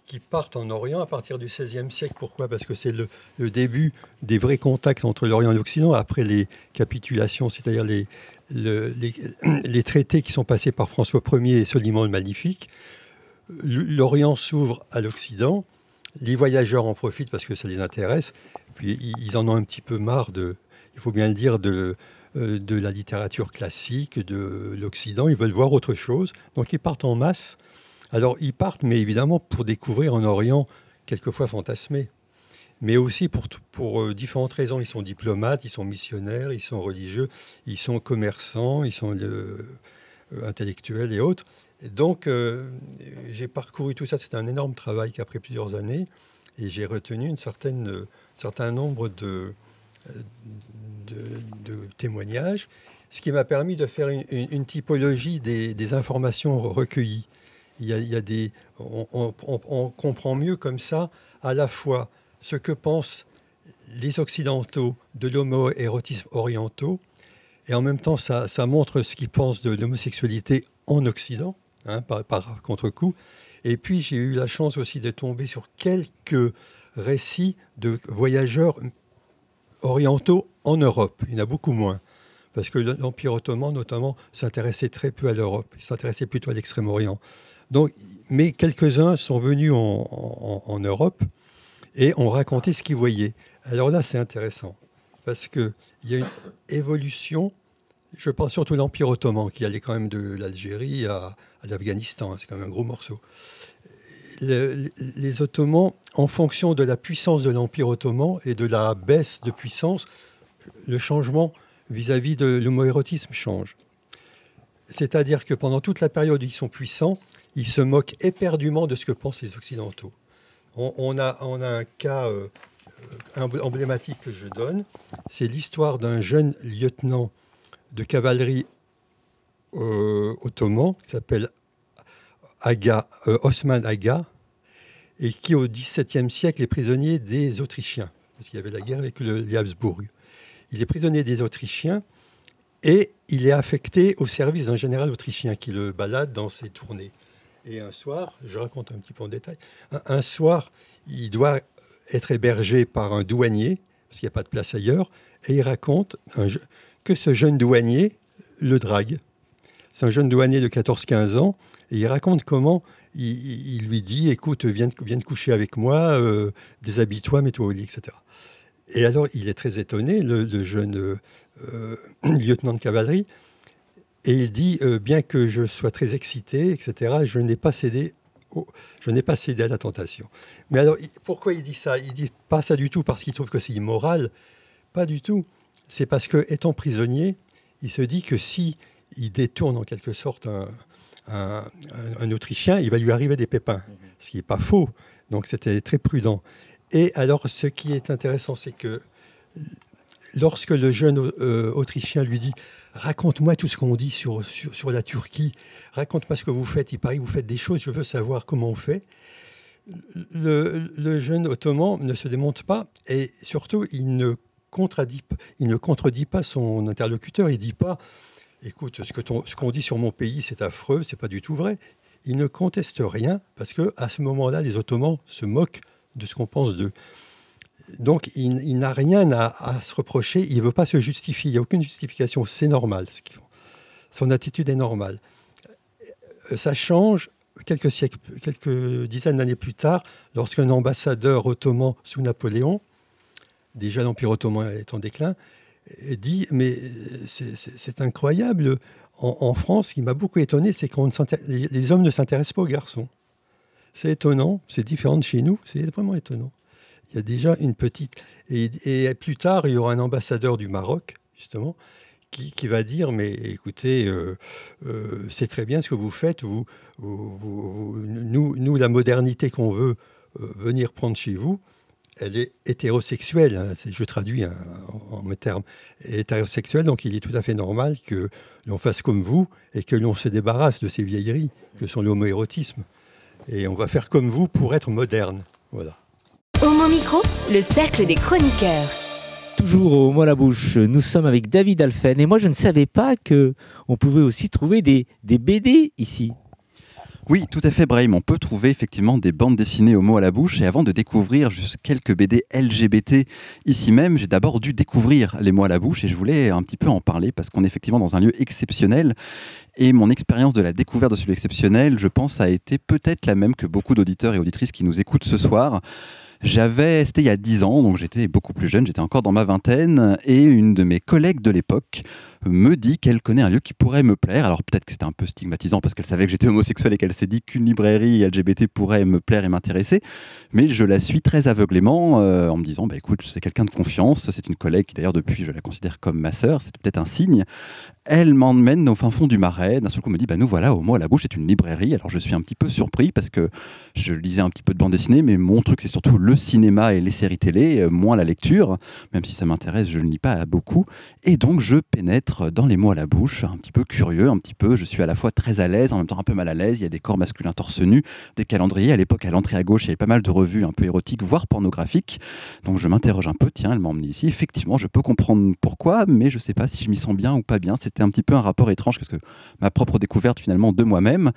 qui partent en Orient à partir du XVIe siècle. Pourquoi? Parce que c'est le, début des vrais contacts entre l'Orient et l'Occident, après les capitulations, c'est-à-dire les, les, traités qui sont passés par François Ier et Soliman le Magnifique, l'Orient s'ouvre à l'Occident, les voyageurs en profitent parce que ça les intéresse, ils en ont un petit peu marre de, il faut bien le dire, de, euh, de la littérature classique, de l'Occident, ils veulent voir autre chose, donc ils partent en masse. Alors ils partent, mais évidemment pour découvrir un Orient quelquefois fantasmé mais aussi pour, pour euh, différentes raisons. Ils sont diplomates, ils sont missionnaires, ils sont religieux, ils sont commerçants, ils sont euh, intellectuels et autres. donc, j'ai parcouru tout ça. C'est un énorme travail pris plusieurs années. Et j'ai retenu une certaine, certain nombre de, témoignages, ce qui m'a permis de faire une, typologie des, informations recueillies. Il y a, des, on, comprend mieux comme ça à la fois ce que pensent les Occidentaux de l'homo-érotisme orientaux, et en même temps, ça, montre ce qu'ils pensent de l'homosexualité en Occident, hein, par, contre-coup. Et puis, j'ai eu la chance aussi de tomber sur quelques récits de voyageurs orientaux en Europe. Il y en a beaucoup moins. parce que l'Empire ottoman, notamment, s'intéressait très peu à l'Europe, il s'intéressait plutôt à l'Extrême-Orient. Mais quelques-uns sont venus en, Europe et ont raconté ce qu'ils voyaient. Alors là, c'est intéressant, parce qu'il y a une évolution, je pense surtout à l'Empire ottoman, qui allait quand même de l'Algérie à, l'Afghanistan, c'est quand même un gros morceau. Les Ottomans, en fonction de la puissance de l'Empire ottoman et de la baisse de puissance, le changement vis-à-vis de l'homoérotisme change. C'est-à-dire que pendant toute la période où ils sont puissants, ils se moquent éperdument de ce que pensent les Occidentaux. On, a, un cas euh, emblématique que je donne, c'est l'histoire d'un jeune lieutenant de cavalerie euh, ottoman qui s'appelle Aga, euh, Osman Aga, et qui au XVIIe siècle est prisonnier des Autrichiens, parce qu'il y avait la guerre avec le, les Habsbourg. Il est prisonnier des Autrichiens et il est affecté au service d'un général autrichien qui le balade dans ses tournées. Et un soir, je raconte un petit peu en détail, un, soir, il doit être hébergé par un douanier, parce qu'il n'y a pas de place ailleurs, et il raconte que ce jeune douanier le drague. C'est un jeune douanier de 14-15 ans, et il raconte comment il, lui dit, écoute, viens, viens coucher avec moi, euh, déshabille-toi, mets-toi au lit, etc. Et alors, il est très étonné, le, jeune euh, lieutenant de cavalerie, et il dit, euh, bien que je sois très excité, etc., je n'ai pas cédé, je n'ai pas cédé à la tentation. Mais alors, pourquoi il dit ça? Il dit pas ça du tout parce qu'il trouve que c'est immoral, pas du tout. C'est parce que, étant prisonnier, il se dit que si il détourne en quelque sorte un, un Autrichien, il va lui arriver des pépins, ce qui n'est pas faux. Donc c'était très prudent. Et alors, ce qui est intéressant, c'est que lorsque le jeune euh, Autrichien lui dit Raconte-moi tout ce qu'on dit sur, sur, la Turquie, raconte-moi ce que vous faites, il paraît que vous faites des choses, je veux savoir comment on fait. Le, jeune Ottoman ne se démonte pas et surtout, il ne, contredit, il ne contredit pas son interlocuteur. Il ne dit pas Écoute, ce qu'on dit sur mon pays, c'est affreux, c'est pas du tout vrai. Il ne conteste rien parce que à ce moment-là, les Ottomans se moquent de ce qu'on pense d'eux. Donc il, n'a rien à, se reprocher, il ne veut pas se justifier, il n'y a aucune justification, c'est normal ce qu'ils font. Son attitude est normale. Euh, ça change quelques siècles, quelques dizaines d'années plus tard, lorsqu'un ambassadeur ottoman sous Napoléon, déjà l'Empire ottoman est en déclin, dit Mais c'est incroyable, en, France, ce qui m'a beaucoup étonné, c'est que les hommes ne s'intéressent pas aux garçons. C'est étonnant, c'est différent de chez nous, c'est vraiment étonnant. Il y a déjà une petite... Et, plus tard, il y aura un ambassadeur du Maroc, justement, qui, va dire, mais écoutez, euh, euh, c'est très bien ce que vous faites, vous, nous, nous, la modernité qu'on veut euh, venir prendre chez vous, elle est hétérosexuelle, hein, je traduis hein, en, mes termes, hétérosexuelle, donc il est tout à fait normal que l'on fasse comme vous et que l'on se débarrasse de ces vieilleries que sont l'homoérotisme. Et on va faire comme vous pour être moderne. Voilà. Homo Micro, le cercle des chroniqueurs. Toujours au mot à la bouche, nous sommes avec David Alphen et moi je ne savais pas que on pouvait aussi trouver des, des BD ici. Oui, tout à fait, Brahim. On peut trouver effectivement des bandes dessinées au mot à la bouche. Et avant de découvrir juste quelques BD LGBT ici même, j'ai d'abord dû découvrir les mots à la bouche et je voulais un petit peu en parler parce qu'on est effectivement dans un lieu exceptionnel. Et mon expérience de la découverte de ce lieu exceptionnel, je pense, a été peut-être la même que beaucoup d'auditeurs et auditrices qui nous écoutent ce soir. J'avais, c'était il y a 10 ans, donc j'étais beaucoup plus jeune, j'étais encore dans ma vingtaine, et une de mes collègues de l'époque me dit qu'elle connaît un lieu qui pourrait me plaire. Alors peut-être que c'était un peu stigmatisant parce qu'elle savait que j'étais homosexuel et qu'elle s'est dit qu'une librairie LGBT pourrait me plaire et m'intéresser. Mais je la suis très aveuglément euh, en me disant, bah écoute, c'est quelqu'un de confiance, c'est une collègue qui d'ailleurs depuis je la considère comme ma sœur, c'est peut-être un signe. Elle m'emmène au fin fond du marais, d'un seul coup me dit, bah nous voilà, au mot à la bouche, c'est une librairie. Alors je suis un petit peu surpris parce que je lisais un petit peu de bande dessinée, mais mon truc c'est surtout le cinéma et les séries télé, euh, moins la lecture, même si ça m'intéresse, je ne lis pas beaucoup. Et donc je pénètre dans les mots à la bouche, un petit peu curieux, un petit peu. Je suis à la fois très à l'aise, en même temps un peu mal à l'aise. Il y a des corps masculins torse nu, des calendriers. À l'époque, à l'entrée à gauche, il y avait pas mal de revues un peu érotiques, voire pornographiques. Donc je m'interroge un peu. Tiens, elle m'a emmené ici. Effectivement, je peux comprendre pourquoi, mais je ne sais pas si je m'y sens bien ou pas bien. C'était un petit peu un rapport étrange parce que ma propre découverte finalement de moi-même.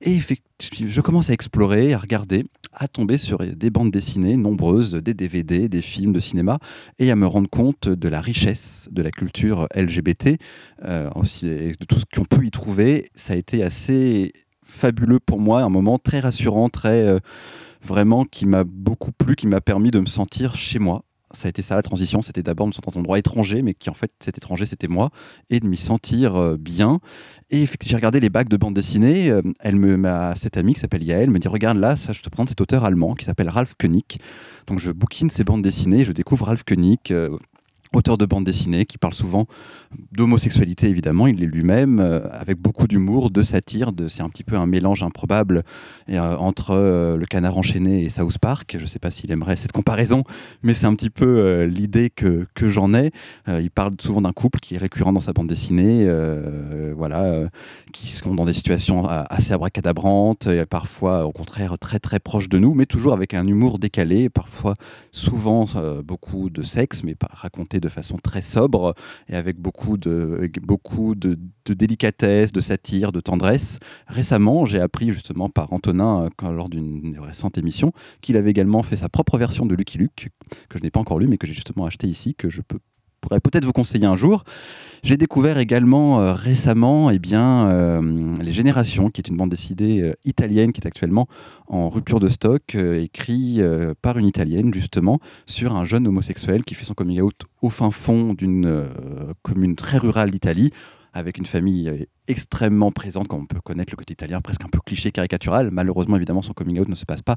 Et effectivement, je commence à explorer, à regarder, à tomber sur des bandes dessinées nombreuses, des DVD, des films de cinéma, et à me rendre compte de la richesse de la culture LGBT, euh, aussi, de tout ce qu'on peut y trouver. Ça a été assez fabuleux pour moi, un moment très rassurant, très euh, vraiment qui m'a beaucoup plu, qui m'a permis de me sentir chez moi ça a été ça la transition, c'était d'abord me sentir dans un endroit étranger, mais qui en fait cet étranger c'était moi, et de m'y sentir euh, bien. Et j'ai regardé les bacs de bande dessinée, euh, elle me, ma, cette amie qui s'appelle Yael me dit regarde là, ça, je te présente cet auteur allemand qui s'appelle Ralph Koenig. Donc je bouquine ces bandes dessinées, je découvre Ralph Koenig, euh, auteur de bande dessinée qui parle souvent d'homosexualité évidemment, il est lui-même euh, avec beaucoup d'humour, de satire, de, c'est un petit peu un mélange improbable euh, entre euh, le canard enchaîné et South Park. Je ne sais pas s'il aimerait cette comparaison, mais c'est un petit peu l'idée que, que j'en ai. il parle souvent d'un couple qui est récurrent dans sa bande dessinée, voilà, qui sont dans des situations assez abracadabrantes et parfois au contraire très très proches de nous, mais toujours avec un humour décalé, parfois souvent beaucoup de sexe, mais pas raconté de façon très sobre et avec beaucoup de, beaucoup de, délicatesse, de satire, de tendresse. Récemment, j'ai appris justement par Antonin, euh, lors d'une récente émission, qu'il avait également fait sa propre version de Lucky Luke, que je n'ai pas encore lu, mais que j'ai justement acheté ici, que je peux pourrais peut-être vous conseiller un jour. J'ai découvert également euh, récemment eh bien, euh, Les Générations, qui est une bande dessinée euh, italienne qui est actuellement en rupture de stock, écrit par une italienne justement sur un jeune homosexuel qui fait son coming out au fin fond d'une commune très rurale d'Italie avec une famille extrêmement présente, comme on peut connaître le côté italien, presque un peu cliché, caricatural. Malheureusement, évidemment, son coming out ne se passe pas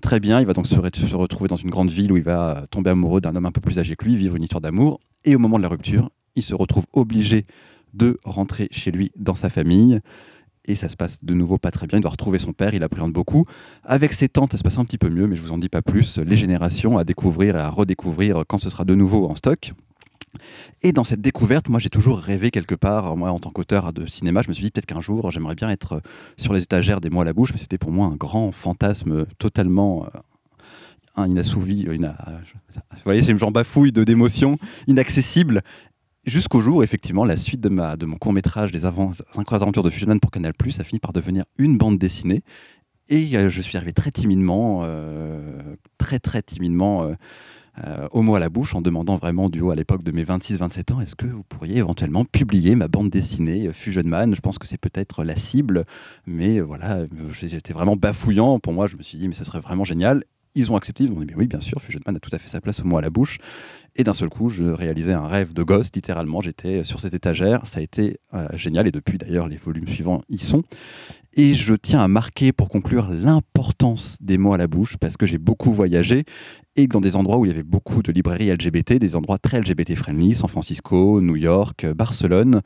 très bien. Il va donc se, retrouver dans une grande ville où il va tomber amoureux d'un homme un peu plus âgé que lui, vivre une histoire d'amour. Et au moment de la rupture, il se retrouve obligé de rentrer chez lui dans sa famille. Et ça se passe de nouveau pas très bien. Il doit retrouver son père, il appréhende beaucoup. Avec ses tantes, ça se passe un petit peu mieux, mais je vous en dis pas plus. Les générations à découvrir et à redécouvrir quand ce sera de nouveau en stock. Et dans cette découverte, moi j'ai toujours rêvé quelque part, moi en tant qu'auteur de cinéma, je me suis dit peut-être qu'un jour j'aimerais bien être sur les étagères des mots à la bouche, mais c'était pour moi un grand fantasme totalement euh, inassouvi, euh, vous voyez, j'en bafouille de d'émotions, inaccessible. Jusqu'au jour, effectivement, la suite de, ma, de mon court métrage Les aventures de Fusionman pour Canal+, a fini par devenir une bande dessinée. Et euh, je suis arrivé très timidement, très très timidement euh, au mot à la bouche en demandant vraiment du haut à l'époque de mes 26-27 ans, est-ce que vous pourriez éventuellement publier ma bande dessinée euh, Fusion Man? Je pense que c'est peut-être la cible, mais euh, voilà, j'étais vraiment bafouillant. Pour moi, je me suis dit, mais ce serait vraiment génial. Ils ont accepté, ils ont dit, oui, bien sûr, Fusion Man a tout à fait sa place au mot à la bouche. Et d'un seul coup, je réalisais un rêve de gosse, littéralement. J'étais sur cette étagère. Ça a été génial. Et depuis, d'ailleurs, les volumes suivants y sont. Et je tiens à marquer pour conclure l'importance des mots à la bouche parce que j'ai beaucoup voyagé et dans des endroits où il y avait beaucoup de librairies LGBT, des endroits très LGBT friendly, San Francisco, New York, Barcelone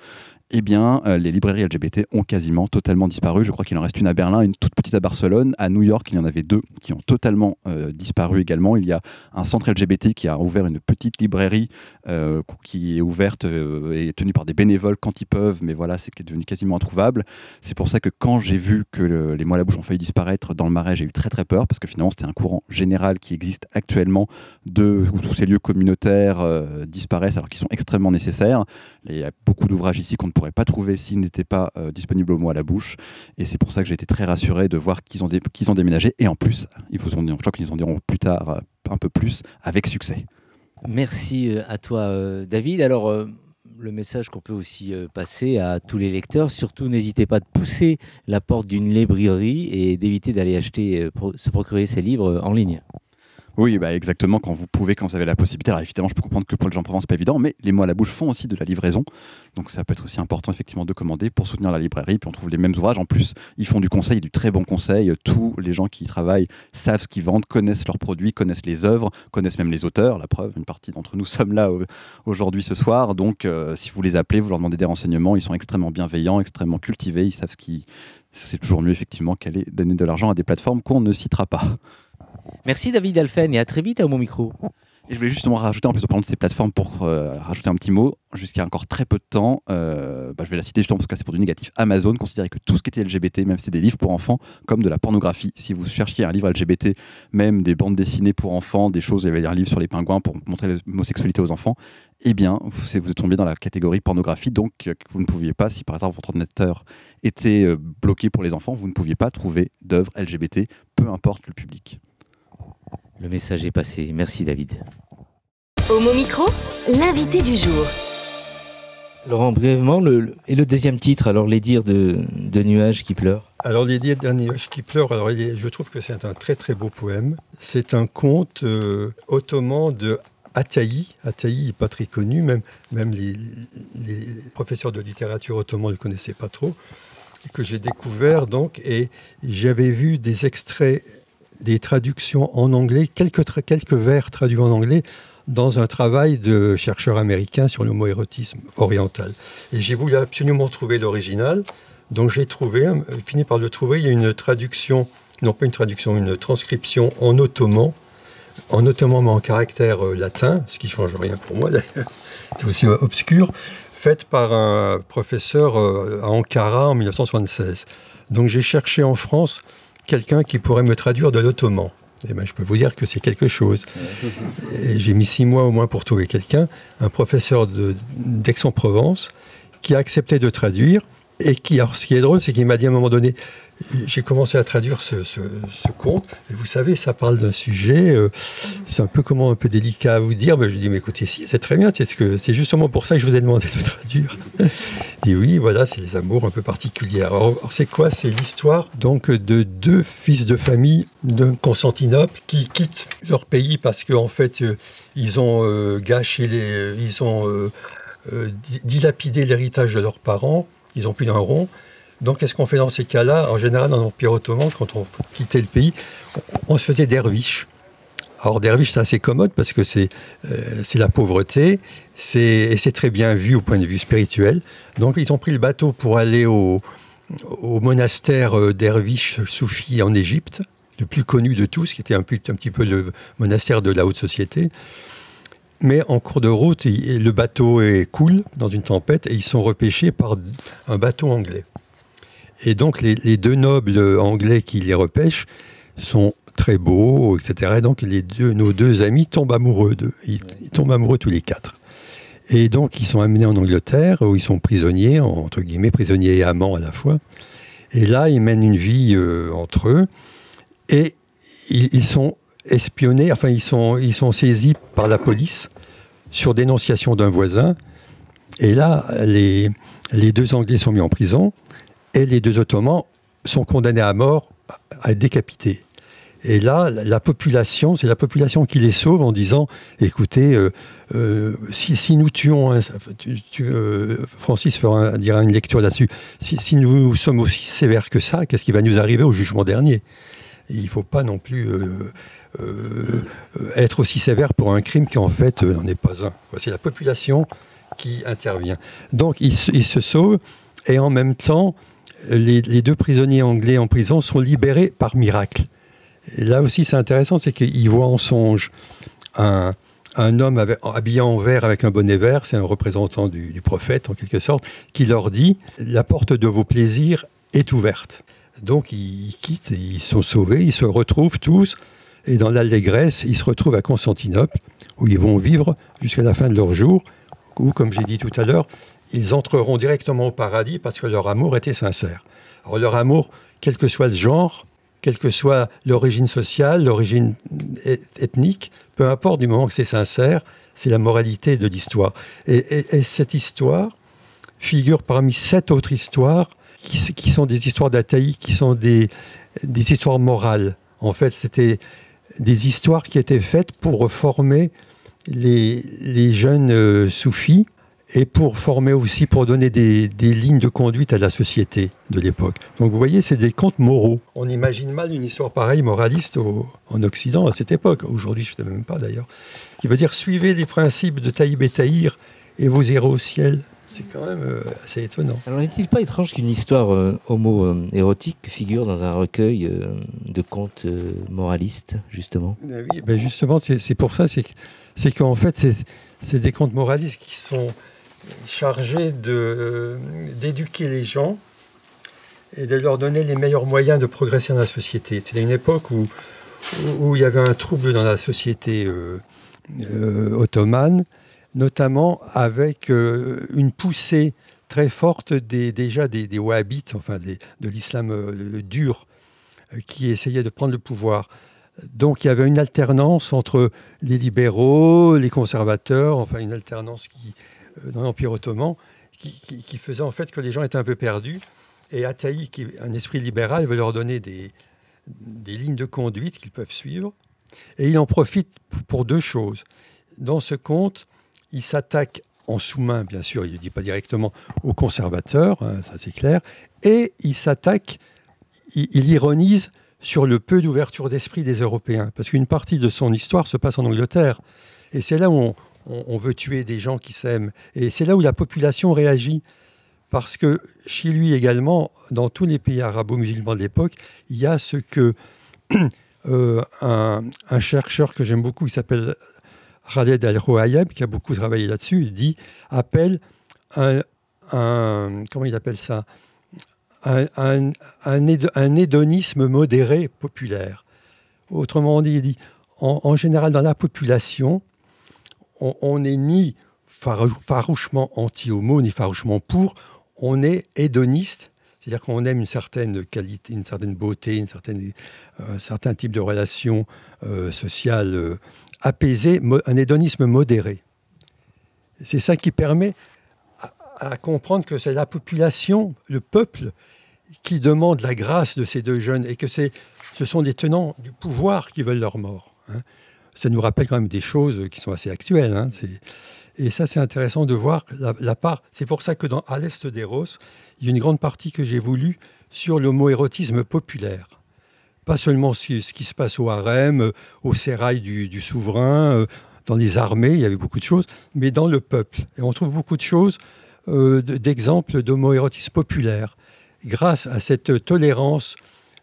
eh bien, euh, les librairies LGBT ont quasiment totalement disparu. Je crois qu'il en reste une à Berlin, une toute petite à Barcelone. À New York, il y en avait deux qui ont totalement euh, disparu également. Il y a un centre LGBT qui a ouvert une petite librairie euh, qui est ouverte et tenue par des bénévoles quand ils peuvent, mais voilà, c'est devenu quasiment introuvable. C'est pour ça que quand j'ai vu que les mots à la bouche ont failli disparaître dans le marais, j'ai eu très très peur parce que finalement, c'était un courant général qui existe actuellement de où tous ces lieux communautaires disparaissent alors qu'ils sont extrêmement nécessaires. Il y a beaucoup d'ouvrages ici qu'on ne pourrait pas trouver s'ils n'étaient pas euh, disponibles au mot à la bouche. Et c'est pour ça que j'ai été très rassuré de voir qu'ils ont, déménagé. Et en plus, ils vous je crois qu'ils en diront plus tard euh, un peu plus, avec succès. Merci euh, à toi, David. Alors, le message qu'on peut aussi passer à tous les lecteurs, surtout n'hésitez pas de pousser la porte d'une librairie et d'éviter d'aller acheter, se procurer ces livres en ligne. Oui, bah exactement, quand vous pouvez, quand vous avez la possibilité. Alors évidemment, je peux comprendre que pour les gens Provence, c'est pas évident, mais les mots à la bouche font aussi de la livraison. Donc ça peut être aussi important effectivement de commander pour soutenir la librairie. Puis on trouve les mêmes ouvrages. En plus, ils font du conseil, du très bon conseil. Tous les gens qui y travaillent savent ce qu'ils vendent, connaissent leurs produits, connaissent les œuvres, connaissent même les auteurs. La preuve, une partie d'entre nous sommes là aujourd'hui ce soir. Donc euh, si vous les appelez, vous leur demandez des renseignements, ils sont extrêmement bienveillants, extrêmement cultivés. Ils savent ce qui. C'est toujours mieux effectivement qu'aller donner de l'argent à des plateformes qu'on ne citera pas. Merci David Alphen et à très vite à mon micro. Et je voulais justement rajouter, en plus, en parlant de ces plateformes, pour euh, rajouter un petit mot, jusqu'à encore très peu de temps, euh, bah, je vais la citer justement parce que c'est pour du négatif, Amazon considérait que tout ce qui était LGBT, même si c'était des livres pour enfants, comme de la pornographie. Si vous cherchiez un livre LGBT, même des bandes dessinées pour enfants, des choses, il y avait un livre sur les pingouins pour montrer l'homosexualité aux enfants, eh bien, vous, vous tombez dans la catégorie pornographie, donc euh, vous ne pouviez pas, si par exemple votre ordinateur était bloqué pour les enfants, vous ne pouviez pas trouver d'œuvres LGBT, peu importe le public. Le message est passé. Merci David. Homo Micro, l'invité du jour. Laurent, brièvement, le, et le deuxième titre, alors les dires de, Nuages qui pleurent Alors les dires de Nuages qui pleurent, alors je trouve que c'est un très très beau poème. C'est un conte euh, ottoman de Ataï. Ataï n'est pas très connu, même, même les, professeurs de littérature ottoman ne le connaissaient pas trop, que j'ai découvert donc, et j'avais vu des extraits des traductions en anglais, quelques, quelques vers traduits en anglais, dans un travail de chercheur américain sur l'homoérotisme oriental. Et j'ai voulu absolument trouver l'original, donc j'ai trouvé, euh, fini par le trouver, il y a une traduction, non pas une traduction, une transcription en ottoman, en ottoman mais en caractère euh, latin, ce qui ne change rien pour moi d'ailleurs, c'est aussi euh, obscur, faite par un professeur à Ankara en 1976. Donc j'ai cherché en France quelqu'un qui pourrait me traduire de l'ottoman. Eh ben, je peux vous dire que c'est quelque chose. j'ai mis six mois au moins pour trouver quelqu'un, un professeur d'Aix-en-Provence, qui a accepté de traduire. Et qui, alors, ce qui est drôle, c'est qu'il m'a dit à un moment donné, j'ai commencé à traduire ce, conte. Et vous savez, ça parle d'un sujet, euh, c'est un peu comment un peu délicat à vous dire. Mais je dis, mais écoutez, si, c'est très bien. C'est ce justement pour ça que je vous ai demandé de traduire. Et oui, voilà, c'est les amours un peu particuliers. Alors, c'est quoi? C'est l'histoire donc de deux fils de famille de Constantinople qui quittent leur pays parce qu'en en fait, euh, ils ont euh, gâché ils ont dilapidé l'héritage de leurs parents. Ils ont plus d'un rond. Donc, qu'est-ce qu'on fait dans ces cas-là? En général, dans l'Empire ottoman, quand on quittait le pays, on, se faisait derviche. Alors, derviche, c'est assez commode parce que c'est euh, la pauvreté, et c'est très bien vu au point de vue spirituel. Donc, ils ont pris le bateau pour aller au, monastère euh, derviche soufi en Égypte, le plus connu de tous, qui était un, petit peu le monastère de la haute société. Mais en cours de route, le bateau coule dans une tempête et ils sont repêchés par un bateau anglais. Et donc les, deux nobles anglais qui les repêchent sont très beaux, etc. Et donc les deux, nos deux amis tombent amoureux d'eux. Ils, tombent amoureux tous les quatre. Et donc ils sont amenés en Angleterre où ils sont prisonniers, entre guillemets, prisonniers et amants à la fois. Et là, ils mènent une vie euh, entre eux. Et ils, sont espionnés, enfin ils sont, ils sont saisis par la police sur dénonciation d'un voisin. Et là, les, les deux Anglais sont mis en prison et les deux Ottomans sont condamnés à mort, à être décapités. Et là, la population, c'est la population qui les sauve en disant, écoutez, euh, euh, si, nous tuons, euh, Francis fera, dira une lecture là-dessus, si, nous sommes aussi sévères que ça, qu'est-ce qui va nous arriver au jugement dernier? Il ne faut pas non plus être aussi sévère pour un crime qui en fait n'en est pas un. C'est la population qui intervient. Donc ils, ils se sauvent et en même temps, les, deux prisonniers anglais en prison sont libérés par miracle. Et là aussi, c'est intéressant, c'est qu'ils voient en songe un, homme habillé en vert avec un bonnet vert, c'est un représentant du, prophète en quelque sorte, qui leur dit La porte de vos plaisirs est ouverte. Donc ils, quittent, ils sont sauvés, ils se retrouvent tous, et dans l'allégresse, ils se retrouvent à Constantinople, où ils vont vivre jusqu'à la fin de leur jour, où, comme j'ai dit tout à l'heure, ils entreront directement au paradis parce que leur amour était sincère. Alors leur amour, quel que soit le genre, quelle que soit l'origine sociale, l'origine ethnique, peu importe du moment que c'est sincère, c'est la moralité de l'histoire. Et, cette histoire figure parmi sept autres histoires qui, sont des histoires d'Ataï, qui sont des, des histoires morales. En fait, c'était des histoires qui étaient faites pour former les, les jeunes euh, soufis et pour former aussi, pour donner des, lignes de conduite à la société de l'époque. Donc vous voyez, c'est des contes moraux. On imagine mal une histoire pareille, moraliste, en Occident à cette époque. Aujourd'hui, je ne sais même pas d'ailleurs. Qui veut dire suivez les principes de Taïb et Taïr et vous irez au ciel. C'est quand même euh, assez étonnant. Alors n'est-il pas étrange qu'une histoire euh, homo-érotique figure dans un recueil euh, de contes euh, moralistes, justement? Ben oui, ben justement, c'est pour ça, c'est que- c'est qu'en fait, c'est des contes moralistes qui sont chargés de, euh, d'éduquer les gens et de leur donner les meilleurs moyens de progresser dans la société. C'est une époque où, où, il y avait un trouble dans la société euh, euh, ottomane, notamment avec une poussée très forte des, déjà des, des wahhabites, enfin de l'islam dur, qui essayaient de prendre le pouvoir. Donc il y avait une alternance entre les libéraux, les conservateurs, enfin une alternance qui, dans l'Empire ottoman, qui, faisait en fait que les gens étaient un peu perdus. Et Ataï, qui est un esprit libéral, veut leur donner des, des lignes de conduite qu'ils peuvent suivre. Et il en profite pour deux choses. Dans ce conte, il s'attaque en sous-main, bien sûr, il ne dit pas directement, aux conservateurs, hein, ça c'est clair, et il s'attaque, il, il ironise sur le peu d'ouverture d'esprit des Européens, parce qu'une partie de son histoire se passe en Angleterre, et c'est là où on, on- veut tuer des gens qui s'aiment, et c'est là où la population réagit, parce que chez lui également, dans tous les pays arabo-musulmans de l'époque, il y a ce que euh, un, chercheur que j'aime beaucoup, qui s'appelle Khaled Al-Rouayeb, qui a beaucoup travaillé là-dessus, il dit, appelle un, comment il appelle ça? Un, un- un hédo- un hédonisme modéré populaire. Autrement dit, il dit, en général, dans la population, on- on n'est ni farou- farouchement anti-homo, ni farouchement pour, on est hédoniste, c'est-à-dire qu'on aime une certaine qualité, une certaine beauté, euh, un certain type de relation euh, sociale euh, apaisée, un hédonisme modéré. C'est ça qui permet à, comprendre que c'est la population, le peuple, qui demande la grâce de ces deux jeunes et que ce sont les tenants du pouvoir qui veulent leur mort. hein. Ça nous rappelle quand même des choses qui sont assez actuelles. hein. Et ça, c'est intéressant de voir la, part. C'est pour ça que dans À l'Est d'Eros, il y a une grande partie que j'ai voulu sur l'homoérotisme populaire. Pas seulement ce, qui se passe au harem, euh, au sérail du, souverain, euh, dans les armées, il y avait beaucoup de choses, mais dans le peuple. Et on trouve beaucoup de choses, euh, de- d'exemples d'homoérotisme populaire, grâce à cette tolérance,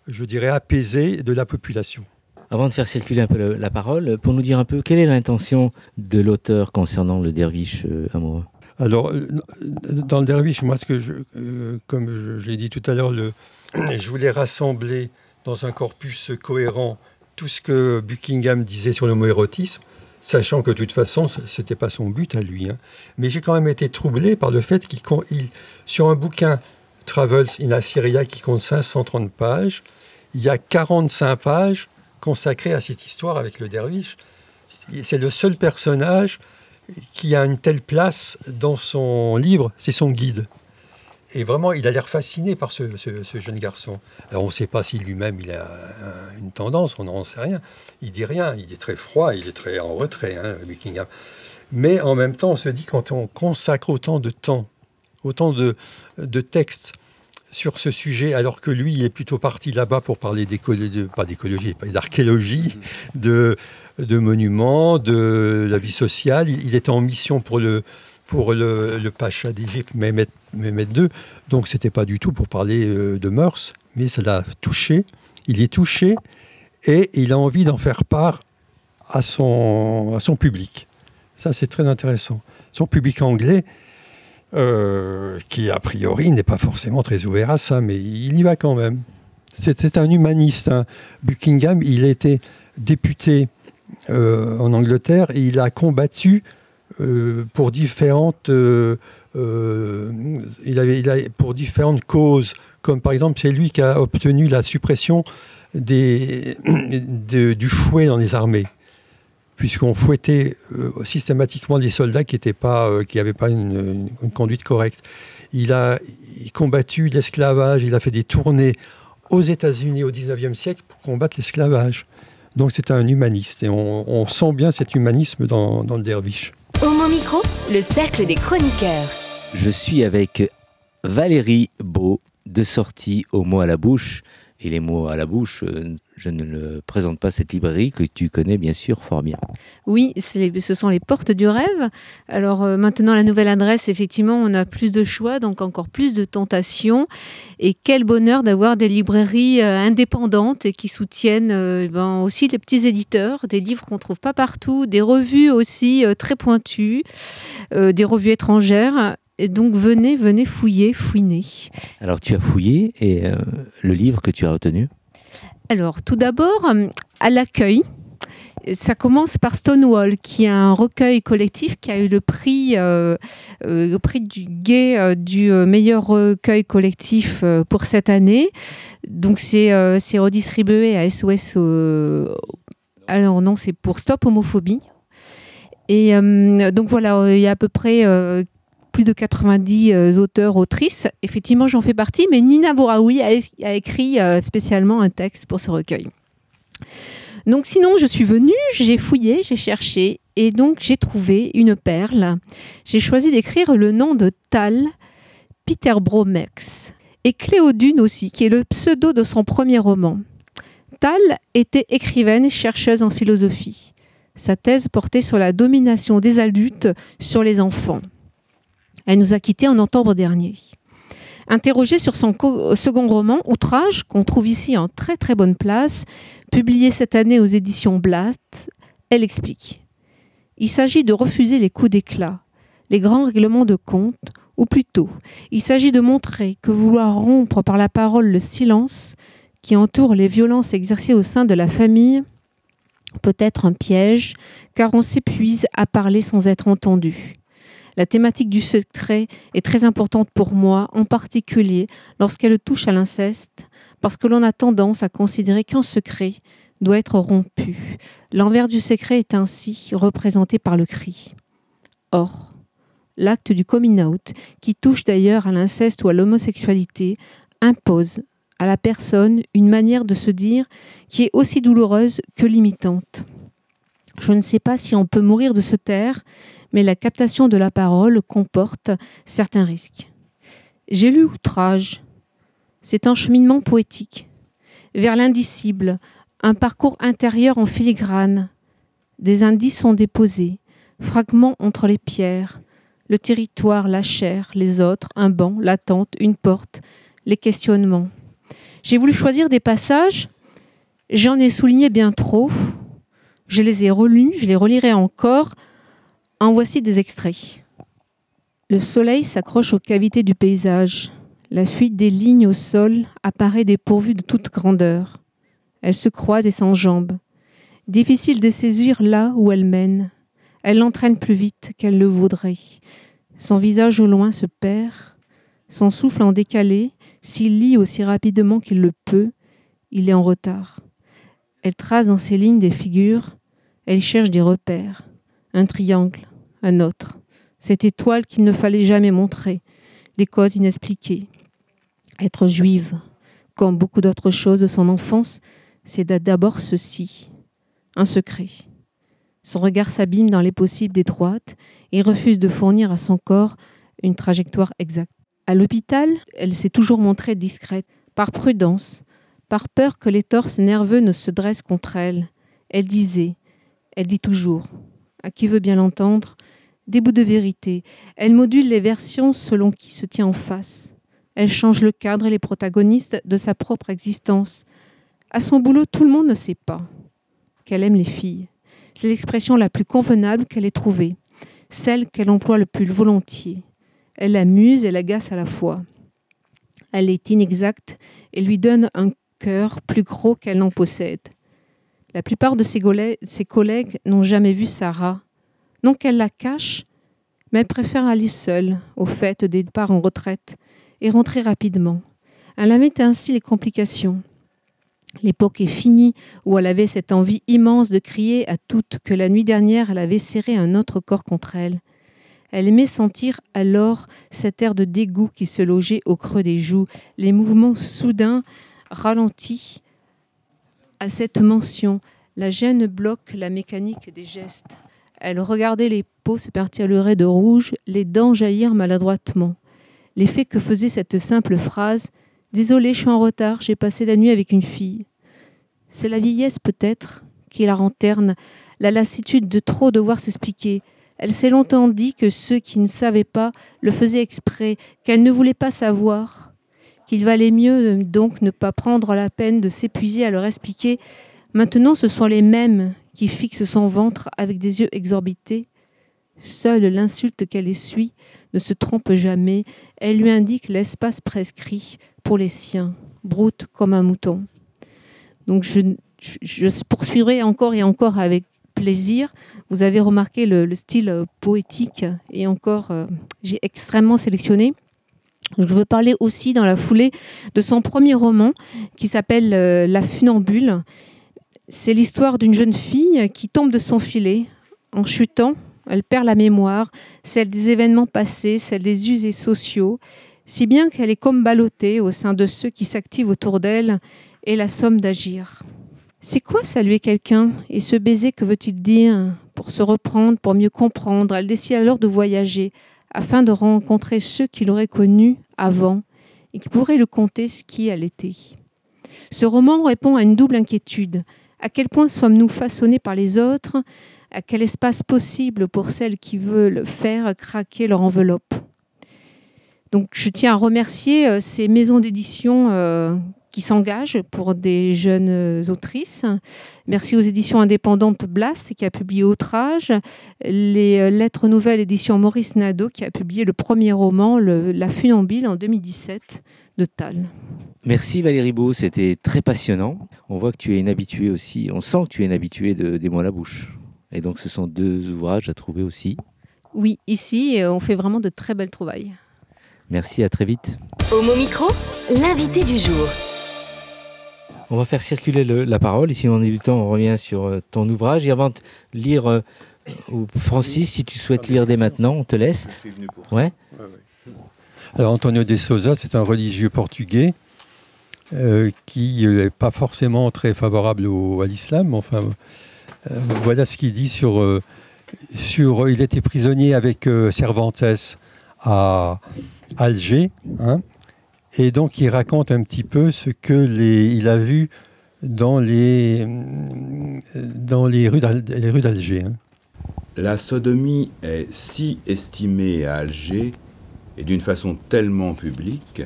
je dirais, apaisée de la population. Avant de faire circuler un peu la parole, pour nous dire un peu quelle est l'intention de l'auteur concernant le derviche euh, amoureux? Alors, euh, dans le derviche, moi, ce que je, euh, comme l'ai dit tout à l'heure, je voulais rassembler dans un corpus cohérent tout ce que Buckingham disait sur l'homoérotisme, sachant que de toute façon, ce n'était pas son but à lui. hein. Mais j'ai quand même été troublé par le fait qu'il, sur un bouquin Travels in Assyria qui compte 530 pages, il y a 45 pages consacrées à cette histoire avec le derviche. C'est le seul personnage qui a une telle place dans son livre, c'est son guide. Et vraiment, il a l'air fasciné par ce, jeune garçon. Alors, on ne sait pas si lui-même il a un- une tendance, on n'en sait rien. Il dit rien, il est très froid, il est très en retrait, hein, Buckingham. Mais en même temps, on se dit, quand on consacre autant de temps, autant de textes sur ce sujet, alors que lui, il est plutôt parti là-bas pour parler d'écologie, pas d'écologie, pas d'archéologie, de, de monuments, de la vie sociale. Il, il était en mission pour le, pour le, le pacha d'Égypte, Mehmet, Mehmet II. Donc, c'était pas du tout pour parler euh, de mœurs, mais ça l'a touché. Il est touché et il a envie d'en faire part à son, à son public. Ça, c'est très intéressant. Son public anglais, euh, qui a priori n'est pas forcément très ouvert à ça, mais il y va quand même. C'était un humaniste. hein. Buckingham, il été député euh, en Angleterre et il a combattu euh, pour différentes, il avait, pour différentes causes, comme par exemple c'est lui qui a obtenu la suppression du fouet dans les armées, puisqu'on fouettait euh, systématiquement des soldats qui n'avaient pas, euh, qui avaient pas une, une- une conduite correcte. Il a il combattu l'esclavage, il a fait des tournées aux États-Unis au 19e siècle pour combattre l'esclavage. Donc c'est un humaniste et on, on sent bien cet humanisme dans, dans le derviche. Homo Micro, le cercle des chroniqueurs. Je suis avec Valérie Beau, de sortie au mot à la bouche, Et les mots à la bouche, euh, je ne le présente pas cette librairie que tu connais bien sûr fort bien. Oui, ce sont les portes du rêve. Alors euh, maintenant, la nouvelle adresse, effectivement, on a plus de choix, donc encore plus de tentations. Et quel bonheur d'avoir des librairies euh, indépendantes et qui soutiennent ben, aussi les petits éditeurs, des livres qu'on ne trouve pas partout, des revues aussi très pointues, des revues étrangères. Et donc venez, venez fouiller, fouiner. Alors tu as fouillé et euh, le livre que tu as retenu? Alors tout d'abord, euh, à l'accueil. Ça commence par Stonewall, qui est un recueil collectif qui a eu le prix, euh, le prix du Gay du meilleur recueil collectif pour cette année. Donc c'est redistribué à SOS. alors non, c'est pour Stop Homophobie. Et donc voilà, il y a à peu près plus de 90 euh, auteurs, autrices. Effectivement, j'en fais partie, mais Nina Bouraoui a, écrit euh, spécialement un texte pour ce recueil. Donc sinon, je suis venue, j'ai fouillé, j'ai cherché, et donc j'ai trouvé une perle. J'ai choisi d'écrire le nom de Tal, Peter Bromex, et Cléodune aussi, qui est le pseudo de son premier roman. Tal était écrivaine, chercheuse en philosophie. Sa thèse portait sur la domination des adultes sur les enfants. Elle nous a quittés en octobre dernier. Interrogée sur son second roman, Outrage, qu'on trouve ici en très très bonne place, publié cette année aux éditions Blast, elle explique. Il s'agit de refuser les coups d'éclat, les grands règlements de compte, ou plutôt, il s'agit de montrer que vouloir rompre par la parole le silence qui entoure les violences exercées au sein de la famille peut être un piège, car on s'épuise à parler sans être entendu. La thématique du secret est très importante pour moi, en particulier lorsqu'elle touche à l'inceste, parce que l'on a tendance à considérer qu'un secret doit être rompu. L'envers du secret est ainsi représenté par le cri. Or, l'acte du coming out, qui touche d'ailleurs à l'inceste ou à l'homosexualité, impose à la personne une manière de se dire qui est aussi douloureuse que limitante. Je ne sais pas si on peut mourir de se taire, mais la captation de la parole comporte certains risques. J'ai lu Outrage. C'est un cheminement poétique, vers l'indicible, un parcours intérieur en filigrane. Des indices sont déposés, fragments entre les pierres, le territoire, la chair, les autres, un banc, l'attente, une porte, les questionnements. J'ai voulu choisir des passages, j'en ai souligné bien trop. Je les ai relus, je les relirai encore en voici des extraits. Le soleil s'accroche aux cavités du paysage. La fuite des lignes au sol apparaît dépourvue de toute grandeur. Elle se croise et s'enjambe. Difficile de saisir là où elle mène. Elle l'entraîne plus vite qu'elle le voudrait. Son visage au loin se perd. Son souffle en décalé, s'il lit aussi rapidement qu'il le peut, il est en retard. Elle trace dans ses lignes des figures. Elle cherche des repères un triangle, un autre, cette étoile qu'il ne fallait jamais montrer, les causes inexpliquées. Être juive, comme beaucoup d'autres choses de son enfance, c'est d'abord ceci, un secret. Son regard s'abîme dans les possibles détroites et refuse de fournir à son corps une trajectoire exacte. À l'hôpital, elle s'est toujours montrée discrète, par prudence, par peur que les torses nerveux ne se dressent contre elle. Elle disait, elle dit toujours, à qui veut bien l'entendre, des bouts de vérité. Elle module les versions selon qui se tient en face. Elle change le cadre et les protagonistes de sa propre existence. À son boulot, tout le monde ne sait pas qu'elle aime les filles. C'est l'expression la plus convenable qu'elle ait trouvée, celle qu'elle emploie le plus volontiers. Elle l'amuse et l'agace à la fois. Elle est inexacte et lui donne un cœur plus gros qu'elle n'en possède. La plupart de ses, collègues n'ont jamais vu Sarah. Non qu'elle la cache, mais elle préfère aller seule au fait des départs en retraite et rentrer rapidement. Elle avait ainsi les complications. L'époque est finie où elle avait cette envie immense de crier à toutes que la nuit dernière elle avait serré un autre corps contre elle. Elle aimait sentir alors cet air de dégoût qui se logeait au creux des joues, les mouvements soudains ralentis à cette mention, la gêne bloque la mécanique des gestes. Elle regardait les peaux se pertirer de rouge, les dents jaillir maladroitement. L'effet que faisait cette simple phrase Désolée, je suis en retard, j'ai passé la nuit avec une fille. C'est la vieillesse peut-être qui la renterne, la lassitude de trop devoir s'expliquer. Elle s'est longtemps dit que ceux qui ne savaient pas le faisaient exprès, qu'elle ne voulait pas savoir, qu'il valait mieux donc ne pas prendre la peine de s'épuiser à leur expliquer. Maintenant, ce sont les mêmes qui fixent son ventre avec des yeux exorbités. Seule l'insulte qu'elle essuie ne se trompe jamais. Elle lui indique l'espace prescrit pour les siens, broute comme un mouton. Donc je, je poursuivrai encore et encore avec plaisir. Vous avez remarqué le, style euh, poétique et encore, euh, j'ai extrêmement sélectionné. Je veux parler aussi dans la foulée de son premier roman qui s'appelle euh, La funambule. C'est l'histoire d'une jeune fille qui tombe de son filet en chutant. Elle perd la mémoire, celle des événements passés, celle des usés sociaux, si bien qu'elle est comme ballottée au sein de ceux qui s'activent autour d'elle et la somme d'agir. C'est quoi saluer quelqu'un? Et ce baiser, que veut-il dire? Pour se reprendre, pour mieux comprendre, elle décide alors de voyager, afin de rencontrer ceux qui l'auraient connu avant et qui pourraient le compter ce qui elle était. Ce roman répond à une double inquiétude. À quel point sommes-nous façonnés par les autres? À quel espace possible pour celles qui veulent faire craquer leur enveloppe? Donc je tiens à remercier euh, ces maisons d'édition euh, qui s'engage pour des jeunes autrices. Merci aux éditions indépendantes Blast qui a publié Outrage, les euh, Lettres Nouvelles édition Maurice Nadeau qui a publié le premier roman La Funambile en 2017 de Tal. Merci Valérie Beau, c'était très passionnant. On voit que tu es une habituée aussi, on sent que tu es une habituée de, des mots à la bouche. Et donc ce sont deux ouvrages à trouver aussi. Oui, ici on fait vraiment de très belles trouvailles. Merci, à très vite. Au micro, l'invité du jour. On va faire circuler la parole. Ici, on a du temps, on revient sur euh, ton ouvrage. Et avant de lire, euh, Francis, si tu souhaites lire dès maintenant, on te laisse. Ouais. Alors, Antonio de Souza, c'est un religieux portugais euh, qui n'est pas forcément très favorable à l'islam. Enfin, voilà ce qu'il dit sur, sur. Il était prisonnier avec Cervantes à Alger. Hein, et donc il raconte un petit peu ce que il a vu dans les, dans les rues d'Alger. Hein. La sodomie est si estimée à Alger, et d'une façon tellement publique,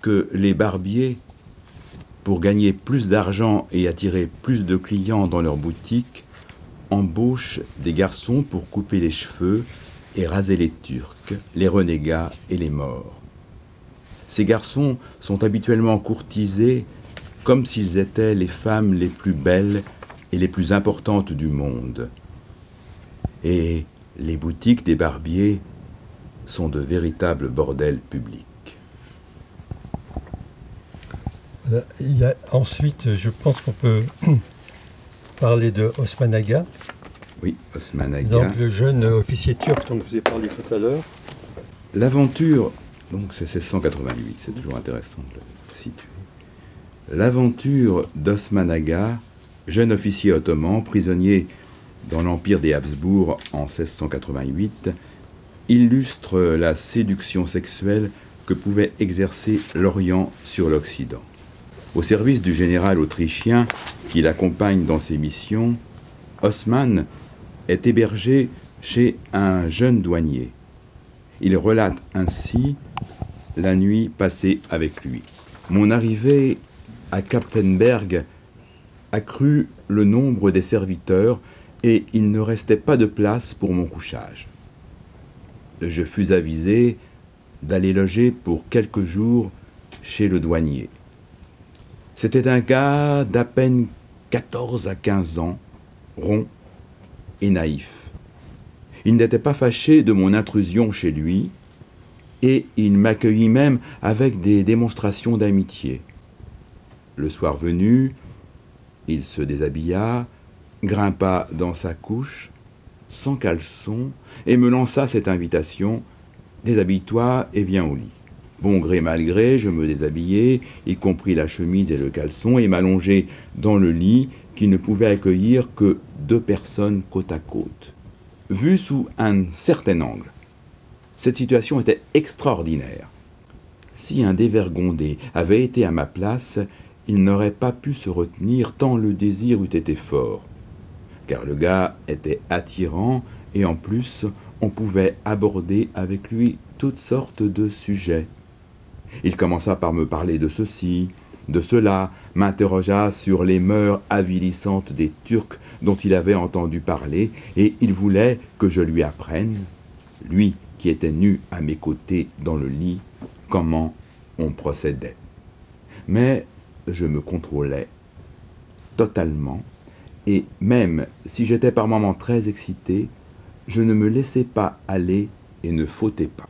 que les barbiers, pour gagner plus d'argent et attirer plus de clients dans leurs boutiques, embauchent des garçons pour couper les cheveux et raser les Turcs, les renégats et les morts. Ces garçons sont habituellement courtisés comme s'ils étaient les femmes les plus belles et les plus importantes du monde. Et les boutiques des barbiers sont de véritables bordels publics. Il ensuite, je pense qu'on peut parler de Osman Aga. Oui, Osman Aga. Donc le jeune officier turc dont je vous ai parlé tout à l'heure. L'aventure donc c'est 1688, c'est toujours intéressant de le situer. L'aventure d'Osman Aga, jeune officier ottoman, prisonnier dans l'Empire des Habsbourg en 1688, illustre la séduction sexuelle que pouvait exercer l'Orient sur l'Occident. Au service du général autrichien qui l'accompagne dans ses missions, Osman est hébergé chez un jeune douanier. Il relate ainsi la nuit passée avec lui. Mon arrivée à Kapfenberg accrut le nombre des serviteurs et il ne restait pas de place pour mon couchage. Je fus avisé d'aller loger pour quelques jours chez le douanier. C'était un gars d'à peine 14 à 15 ans, rond et naïf. Il n'était pas fâché de mon intrusion chez lui, et il m'accueillit même avec des démonstrations d'amitié. Le soir venu, il se déshabilla, grimpa dans sa couche, sans caleçon, et me lança cette invitation Déshabille-toi et viens au lit. Bon gré mal gré, je me déshabillai, y compris la chemise et le caleçon, et m'allongeai dans le lit qui ne pouvait accueillir que deux personnes côte à côte. Vu sous un certain angle, cette situation était extraordinaire. Si un dévergondé avait été à ma place, il n'aurait pas pu se retenir tant le désir eût été fort. Car le gars était attirant et en plus on pouvait aborder avec lui toutes sortes de sujets. Il commença par me parler de ceci, de cela, m'interrogea sur les mœurs avilissantes des Turcs dont il avait entendu parler, et il voulait que je lui apprenne, lui qui était nu à mes côtés dans le lit, comment on procédait. Mais je me contrôlais totalement, et même si j'étais par moments très excité, je ne me laissais pas aller et ne fautais pas.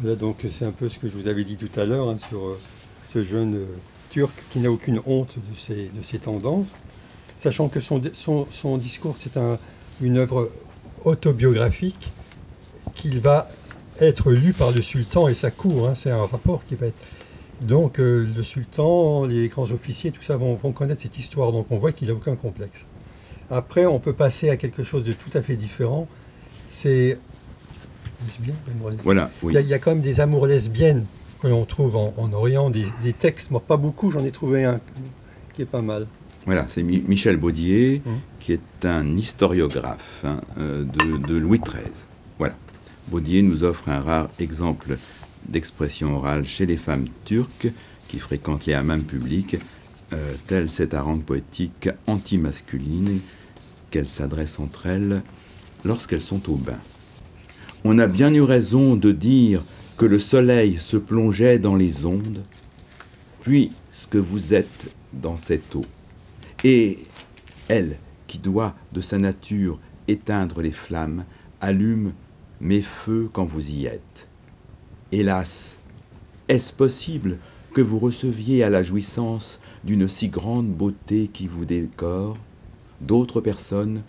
Voilà, donc c'est un peu ce que je vous avais dit tout à l'heure hein, sur euh, ce jeune euh, Turc qui n'a aucune honte de ses, de ses tendances, sachant que son, son, son discours, c'est un, une œuvre autobiographique qu'il va être lu par le sultan et sa cour. Hein, c'est un rapport qui va être... Donc euh, le sultan, les grands officiers, tout ça vont, vont connaître cette histoire, donc on voit qu'il n'a aucun complexe. Après, on peut passer à quelque chose de tout à fait différent. C'est. Voilà, oui. Il y, a, il y a quand même des amours lesbiennes que l'on trouve en, en Orient, des, des textes, moi pas beaucoup, j'en ai trouvé un qui est pas mal. Voilà, c'est Mi- Michel Baudier, Mhm. qui est un historiographe hein, euh, de, de Louis XIII. Voilà. Baudier nous offre un rare exemple d'expression orale chez les femmes turques qui fréquentent les hammams publics, euh, telle cette harangue poétique anti-masculine qu'elles s'adressent entre elles lorsqu'elles sont au bain. On a bien eu raison de dire que le soleil se plongeait dans les ondes, puisque vous êtes dans cette eau. Et elle, qui doit de sa nature éteindre les flammes, allume mes feux quand vous y êtes. Hélas, est-ce possible que vous receviez à la jouissance d'une si grande beauté qui vous décore d'autres personnes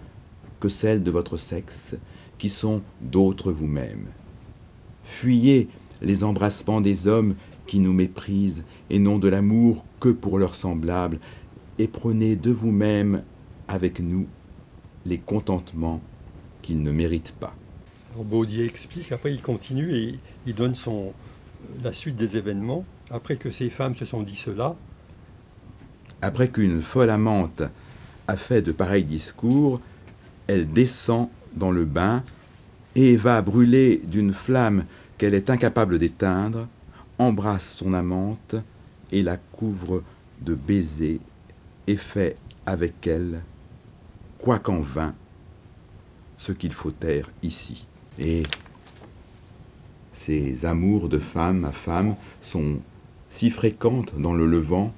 que celles de votre sexe, qui sont d'autres vous-même? Fuyez les embrassements des hommes qui nous méprisent et n'ont de l'amour que pour leurs semblables, et prenez de vous-même avec nous les contentements qu'ils ne méritent pas. Baudier explique, après il continue et il donne son, la suite des événements. Après que ces femmes se sont dit cela, Après qu'une folle amante a fait de pareils discours, elle descend dans le bain et va brûler d'une flamme qu'elle est incapable d'éteindre, embrasse son amante et la couvre de baisers et fait avec elle, quoiqu'en vain, ce qu'il faut taire ici. Et ces amours de femme à femme sont si fréquentes dans le Levant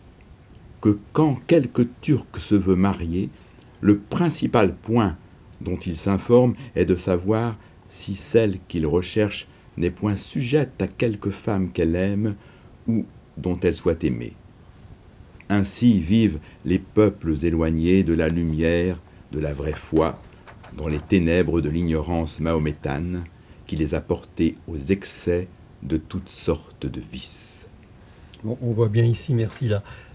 que quand quelque Turc se veut marier, le principal point dont il s'informe est de savoir si celle qu'il recherche n'est point sujette à quelque femme qu'elle aime ou dont elle soit aimée. Ainsi vivent les peuples éloignés de la lumière, de la vraie foi, dans les ténèbres de l'ignorance mahométane qui les a portés aux excès de toutes sortes de vices. On voit bien ici, merci,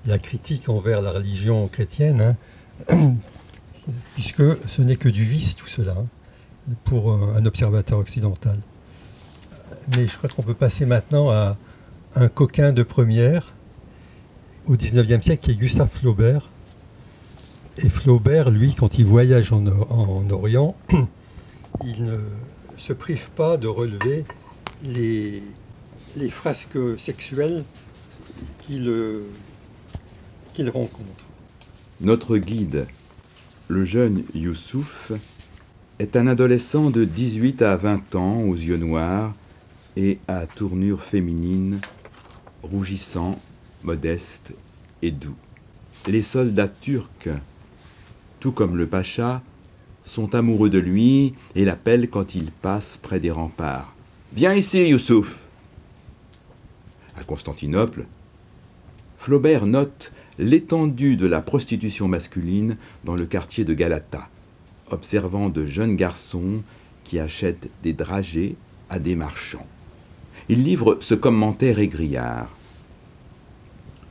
la, critique envers la religion chrétienne, hein, puisque ce n'est que du vice tout cela, hein, pour euh, un observateur occidental. Mais je crois qu'on peut passer maintenant à un coquin de première au XIXe siècle, qui est Gustave Flaubert. Et Flaubert, lui, quand il voyage en, Or- en Orient, il ne se prive pas de relever les, les frasques sexuelles qu'il qu'il rencontre. Notre guide, le jeune Youssouf, est un adolescent de 18 à 20 ans aux yeux noirs et à tournure féminine, rougissant, modeste et doux. Les soldats turcs, tout comme le pacha, sont amoureux de lui et l'appellent quand il passe près des remparts. Viens ici, Youssouf À Constantinople, Flaubert note l'étendue de la prostitution masculine dans le quartier de Galata, observant de jeunes garçons qui achètent des dragées à des marchands. Il livre ce commentaire égrillard.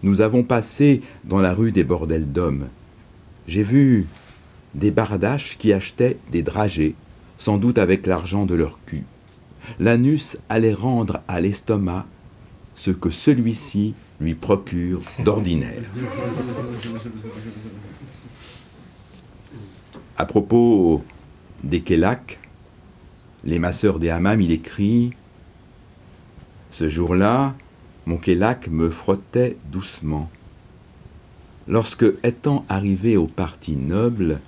Nous avons passé dans la rue des bordels d'hommes. J'ai vu des bardaches qui achetaient des dragées, sans doute avec l'argent de leur cul. L'anus allait rendre à l'estomac ce que celui-ci lui procure d'ordinaire. À propos des Kélak, les masseurs des hammams, il écrit Ce jour-là, mon Kélak me frottait doucement. Lorsque, étant arrivé au parti noble,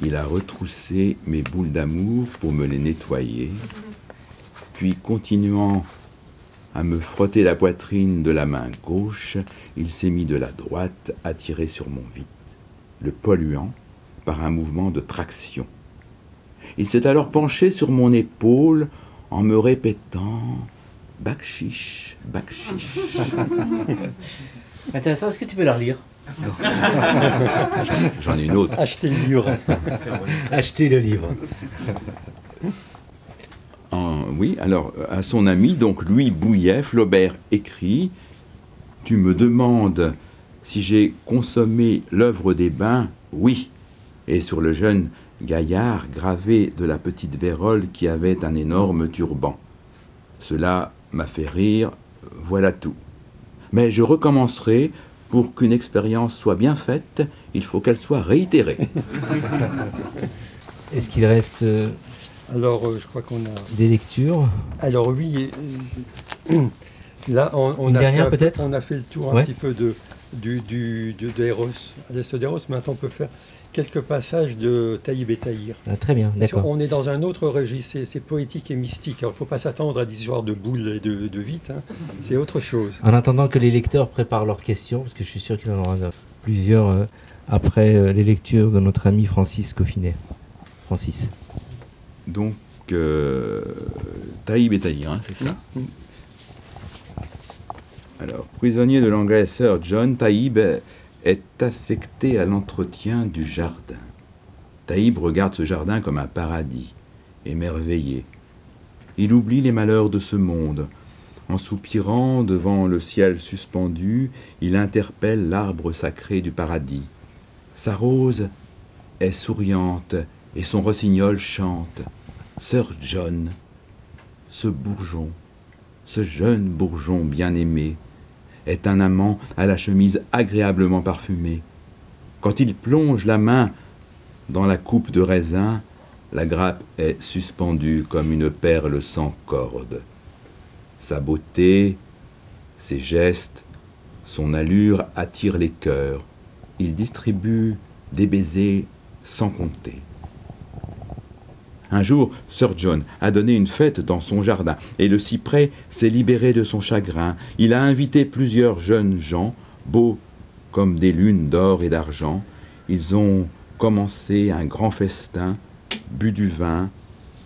il a retroussé mes boules d'amour pour me les nettoyer, puis continuant à me frotter la poitrine de la main gauche, il s'est mis de la droite à tirer sur mon vide, le polluant par un mouvement de traction. Il s'est alors penché sur mon épaule en me répétant Bakchiche, bakchiche. Intéressant, est-ce que tu peux la relire? J'en ai une autre. Achetez le livre. Achetez le livre. En- oui, alors à son ami, donc Louis Bouillet, Flaubert écrit Tu me demandes si j'ai consommé l'œuvre des bains Oui. Et sur le jeune gaillard gravé de la petite vérole qui avait un énorme turban. Cela m'a fait rire, voilà tout. Mais je recommencerai. Pour qu'une expérience soit bien faite, il faut qu'elle soit réitérée. Est-ce qu'il reste euh, Alors, euh, je crois qu'on a. des lectures Alors oui, euh, là on, on Une a dernière, fait un peu- peut-être on a fait le tour un petit peu de du, du, de, d'Eros, à l'est d'Eros. Maintenant on peut faire quelques passages de Taïb et Taïr. Ah, Très bien, d'accord. On est dans un autre registre, c'est- poétique et mystique. Alors il ne faut pas s'attendre à des histoires de boules et de, de vite, hein. c'est autre chose. En attendant que les lecteurs préparent leurs questions, parce que je suis sûr qu'il y en aura plusieurs euh, après euh, les lectures de notre ami Francis Coffinet. Francis. Donc, euh, Taïb et Taïr, hein, c'est ça Alors, prisonnier de l'anglais Sir John, Taïb est affecté à l'entretien du jardin. Taïb regarde ce jardin comme un paradis, émerveillé. Il oublie les malheurs de ce monde. En soupirant devant le ciel suspendu, il interpelle l'arbre sacré du paradis. Sa rose est souriante et son rossignol chante. Sir John, ce bourgeon, ce jeune bourgeon bien-aimé, est un amant à la chemise agréablement parfumée. Quand il plonge la main dans la coupe de raisin, la grappe est suspendue comme une perle sans corde. Sa beauté, ses gestes, son allure attirent les cœurs. Il distribue des baisers sans compter. Un jour, Sir John a donné une fête dans son jardin, et le cyprès s'est libéré de son chagrin. Il a invité plusieurs jeunes gens, beaux comme des lunes d'or et d'argent. Ils ont commencé un grand festin, bu du vin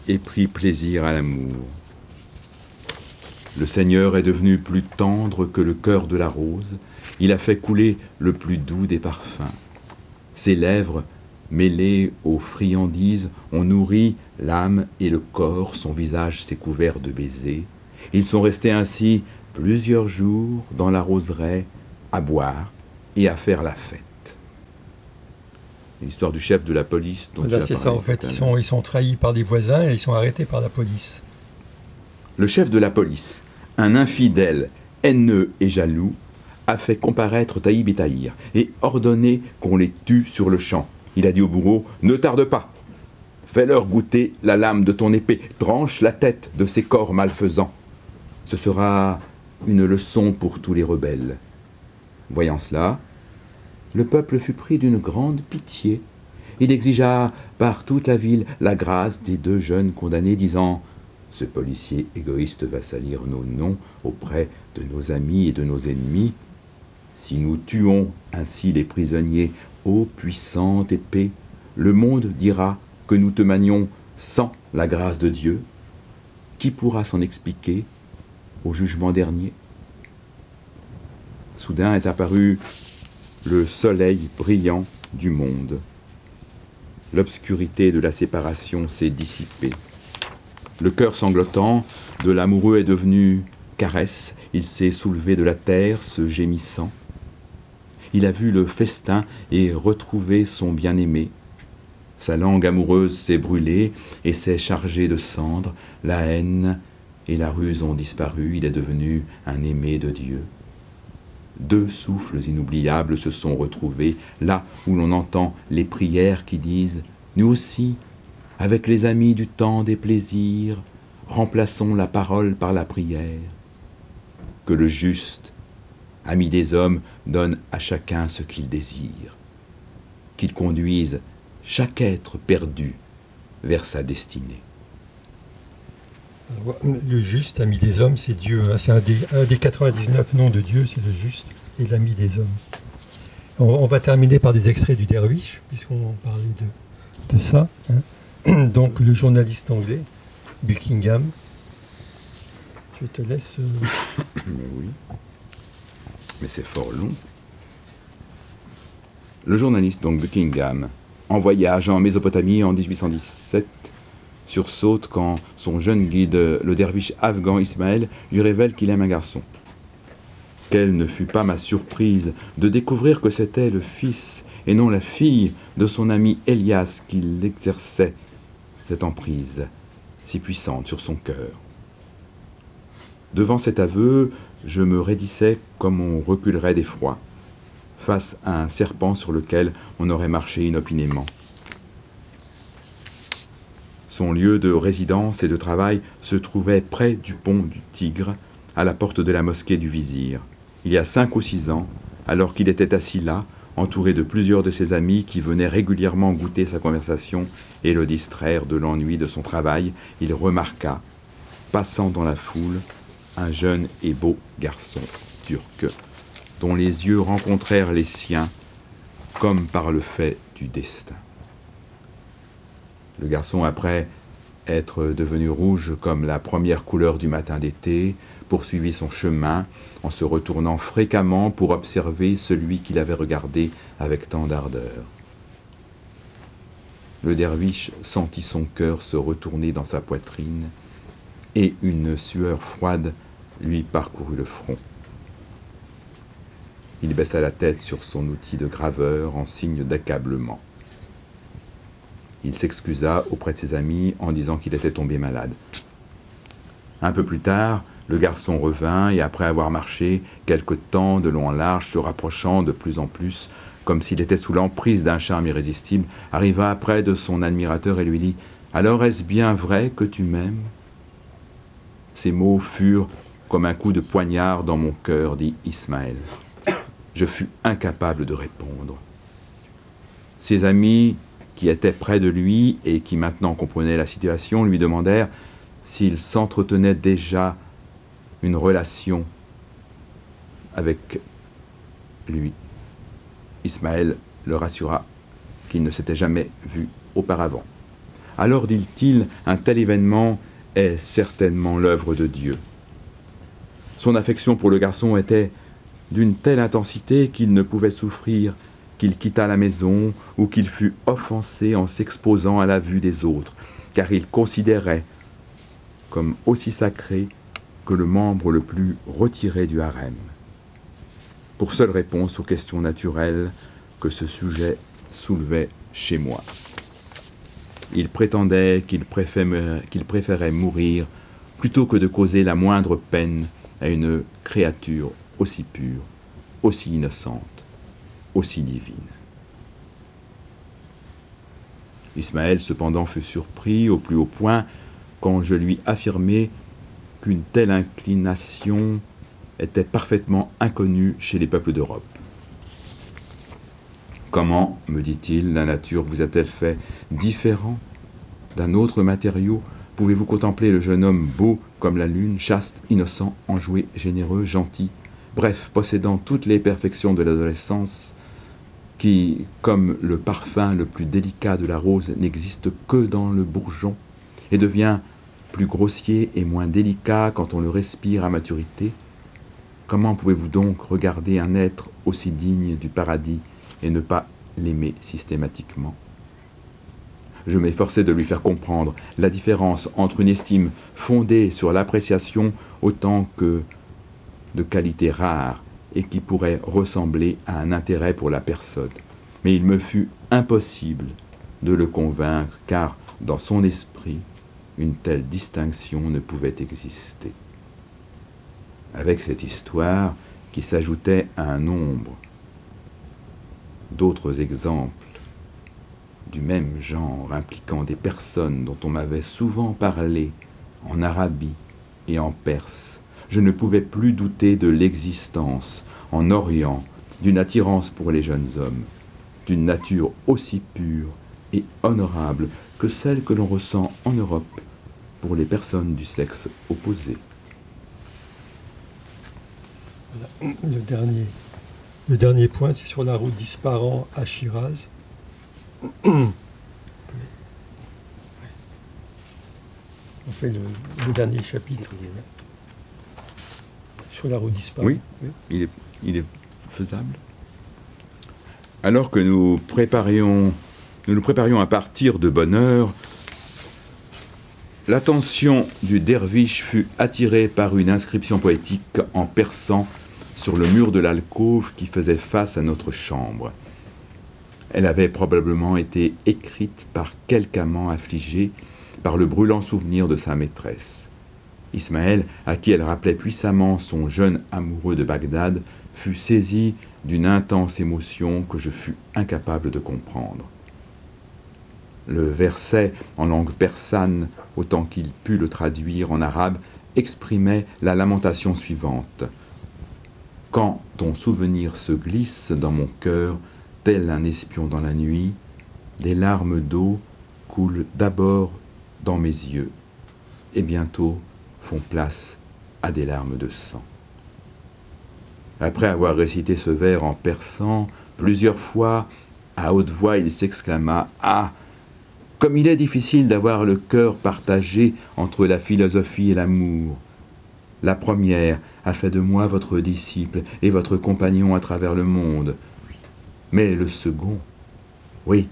et pris plaisir à l'amour. Le Seigneur est devenu plus tendre que le cœur de la rose. Il a fait couler le plus doux des parfums. Ses lèvres, mêlées aux friandises, ont nourri l'âme et le corps. Son visage s'est couvert de baisers. Ils sont restés ainsi plusieurs jours dans la roseraie, à boire et à faire la fête. L'histoire du chef de la police dont Là tu as c'est ça en fait, ils sont, ils sont trahis par des voisins et ils sont arrêtés par la police. Le chef de la police, un infidèle, haineux et jaloux, a fait comparaître Taïb et Taïr et ordonné qu'on les tue sur le champ. Il a dit au bourreau Ne tarde pas Fais-leur goûter la lame de ton épée, tranche la tête de ces corps malfaisants. Ce sera une leçon pour tous les rebelles. Voyant cela, le peuple fut pris d'une grande pitié. Il exigea par toute la ville la grâce des deux jeunes condamnés, disant Ce policier égoïste va salir nos noms auprès de nos amis et de nos ennemis. Si nous tuons ainsi les prisonniers, ô puissante épée, le monde dira que nous te manions sans la grâce de Dieu. Qui pourra s'en expliquer au jugement dernier? Soudain est apparu le soleil brillant du monde. L'obscurité de la séparation s'est dissipée. Le cœur sanglotant de l'amoureux est devenu caresse. Il s'est soulevé de la terre, se gémissant. Il a vu le festin et retrouvé son bien-aimé. Sa langue amoureuse s'est brûlée et s'est chargée de cendres. La haine et la ruse ont disparu, il est devenu un aimé de Dieu. Deux souffles inoubliables se sont retrouvés là où l'on entend les prières qui disent ⁇ Nous aussi, avec les amis du temps des plaisirs, remplaçons la parole par la prière. Que le juste, ami des hommes, donne à chacun ce qu'il désire. Qu'il conduise chaque être perdu vers sa destinée. Le juste, ami des hommes, c'est Dieu. Hein. C'est un des, 99 noms de Dieu, c'est le juste et l'ami des hommes. On, va terminer par des extraits du Derviche, puisqu'on parlait de, ça. Hein. Donc le journaliste anglais, Buckingham. Je te laisse. Euh, oui. Mais c'est fort long. Le journaliste, donc Buckingham, en voyage en Mésopotamie en 1817, sursaute quand son jeune guide, le derviche afghan Ismaël, lui révèle qu'il aime un garçon. Quelle ne fut pas ma surprise de découvrir que c'était le fils et non la fille de son ami Elias qui l'exerçait, cette emprise si puissante sur son cœur. Devant cet aveu, je me raidissais comme on reculerait d'effroi, face à un serpent sur lequel on aurait marché inopinément. Son lieu de résidence et de travail se trouvait près du pont du Tigre, à la porte de la mosquée du vizir. Il y a cinq ou six ans, alors qu'il était assis là, entouré de plusieurs de ses amis qui venaient régulièrement goûter sa conversation et le distraire de l'ennui de son travail, il remarqua, passant dans la foule, un jeune et beau garçon turc, dont les yeux rencontrèrent les siens comme par le fait du destin. Le garçon, après être devenu rouge comme la première couleur du matin d'été, poursuivit son chemin en se retournant fréquemment pour observer celui qu'il avait regardé avec tant d'ardeur. Le derviche sentit son cœur se retourner dans sa poitrine et une sueur froide lui parcourut le front. Il baissa la tête sur son outil de graveur en signe d'accablement. Il s'excusa auprès de ses amis en disant qu'il était tombé malade. Un peu plus tard, le garçon revint et après avoir marché quelque temps de long en large, se rapprochant de plus en plus, comme s'il était sous l'emprise d'un charme irrésistible, arriva près de son admirateur et lui dit Alors est-ce bien vrai que tu m'aimes? Ces mots furent comme un coup de poignard dans mon cœur, dit Ismaël. Je fus incapable de répondre. Ses amis, qui étaient près de lui et qui maintenant comprenaient la situation, lui demandèrent s'il s'entretenait déjà une relation avec lui. Ismaël le rassura qu'il ne s'était jamais vu auparavant. Alors, dit-il, un tel événement est certainement l'œuvre de Dieu. Son affection pour le garçon était d'une telle intensité qu'il ne pouvait souffrir qu'il quittât la maison ou qu'il fût offensé en s'exposant à la vue des autres, car il considérait comme aussi sacré que le membre le plus retiré du harem. Pour seule réponse aux questions naturelles que ce sujet soulevait chez moi. Il prétendait qu'il préférait, mourir plutôt que de causer la moindre peine à une créature aussi pure, aussi innocente, aussi divine. Ismaël cependant fut surpris au plus haut point quand je lui affirmai qu'une telle inclination était parfaitement inconnue chez les peuples d'Europe. Comment, me dit-il, la nature vous a-t-elle fait différent d'un autre matériau? Pouvez-vous contempler le jeune homme beau comme la lune, chaste, innocent, enjoué, généreux, gentil, bref, possédant toutes les perfections de l'adolescence, qui, comme le parfum le plus délicat de la rose, n'existe que dans le bourgeon, et devient plus grossier et moins délicat quand on le respire à maturité, comment pouvez-vous donc regarder un être aussi digne du paradis et ne pas l'aimer systématiquement? Je m'efforçais de lui faire comprendre la différence entre une estime fondée sur l'appréciation autant que de qualités rares et qui pourrait ressembler à un intérêt pour la personne. Mais il me fut impossible de le convaincre car, dans son esprit, une telle distinction ne pouvait exister. Avec cette histoire qui s'ajoutait à un nombre d'autres exemples du même genre impliquant des personnes dont on m'avait souvent parlé en Arabie et en Perse, je ne pouvais plus douter de l'existence en Orient d'une attirance pour les jeunes hommes, d'une nature aussi pure et honorable que celle que l'on ressent en Europe pour les personnes du sexe opposé. Le dernier, le dernier point, c'est sur la route disparant à Shiraz. Fait le, le dernier chapitre sur la disparant. Oui, il est, il est faisable. Alors que nous préparions, nous nous préparions à partir de bonne heure, l'attention du derviche fut attirée par une inscription poétique en persan sur le mur de l'alcôve qui faisait face à notre chambre. Elle avait probablement été écrite par quelque amant affligé par le brûlant souvenir de sa maîtresse. Ismaël, à qui elle rappelait puissamment son jeune amoureux de Bagdad, fut saisi d'une intense émotion que je fus incapable de comprendre. Le verset en langue persane, autant qu'il put le traduire en arabe, exprimait la lamentation suivante. Quand ton souvenir se glisse dans mon cœur, tel un espion dans la nuit, des larmes d'eau coulent d'abord dans mes yeux et bientôt font place à des larmes de sang. Après avoir récité ce vers en persan plusieurs fois, à haute voix, il s'exclama Ah Comme il est difficile d'avoir le cœur partagé entre la philosophie et l'amour. La première a fait de moi votre disciple et votre compagnon à travers le monde. Mais le second, oui,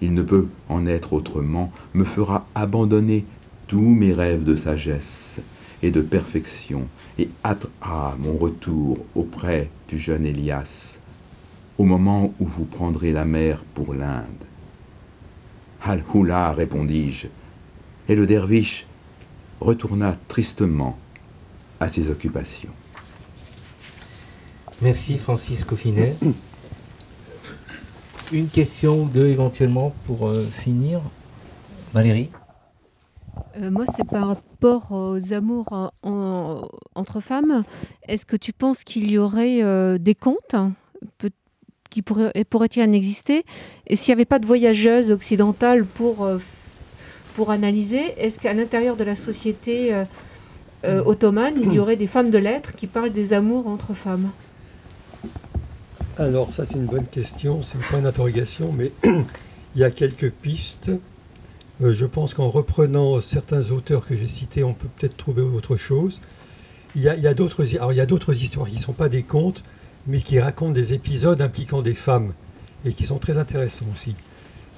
il ne peut en être autrement, me fera abandonner tous mes rêves de sagesse et de perfection et hâtera mon retour auprès du jeune Elias au moment où vous prendrez la mer pour l'Inde. Al-Hula, répondis-je, et le derviche retourna tristement à ses occupations. Merci Francis Coffinet. Une question ou deux éventuellement pour euh, finir. Valérie Euh, moi, c'est par rapport aux amours en- en- entre femmes. Est-ce que tu penses qu'il y aurait euh, des contes qui pourraient, et pourrait-il en exister? Et s'il n'y avait pas de voyageuses occidentales pour, analyser, est-ce qu'à l'intérieur de la société ottomane, il y aurait des femmes de lettres qui parlent des amours entre femmes? Alors, ça, c'est une bonne question, c'est un point d'interrogation, mais il y a quelques pistes. Euh, je pense qu'en reprenant certains auteurs que j'ai cités, on peut peut-être trouver autre chose. Il y a, d'autres histoires qui ne sont pas des contes, mais qui racontent des épisodes impliquant des femmes et qui sont très intéressants aussi.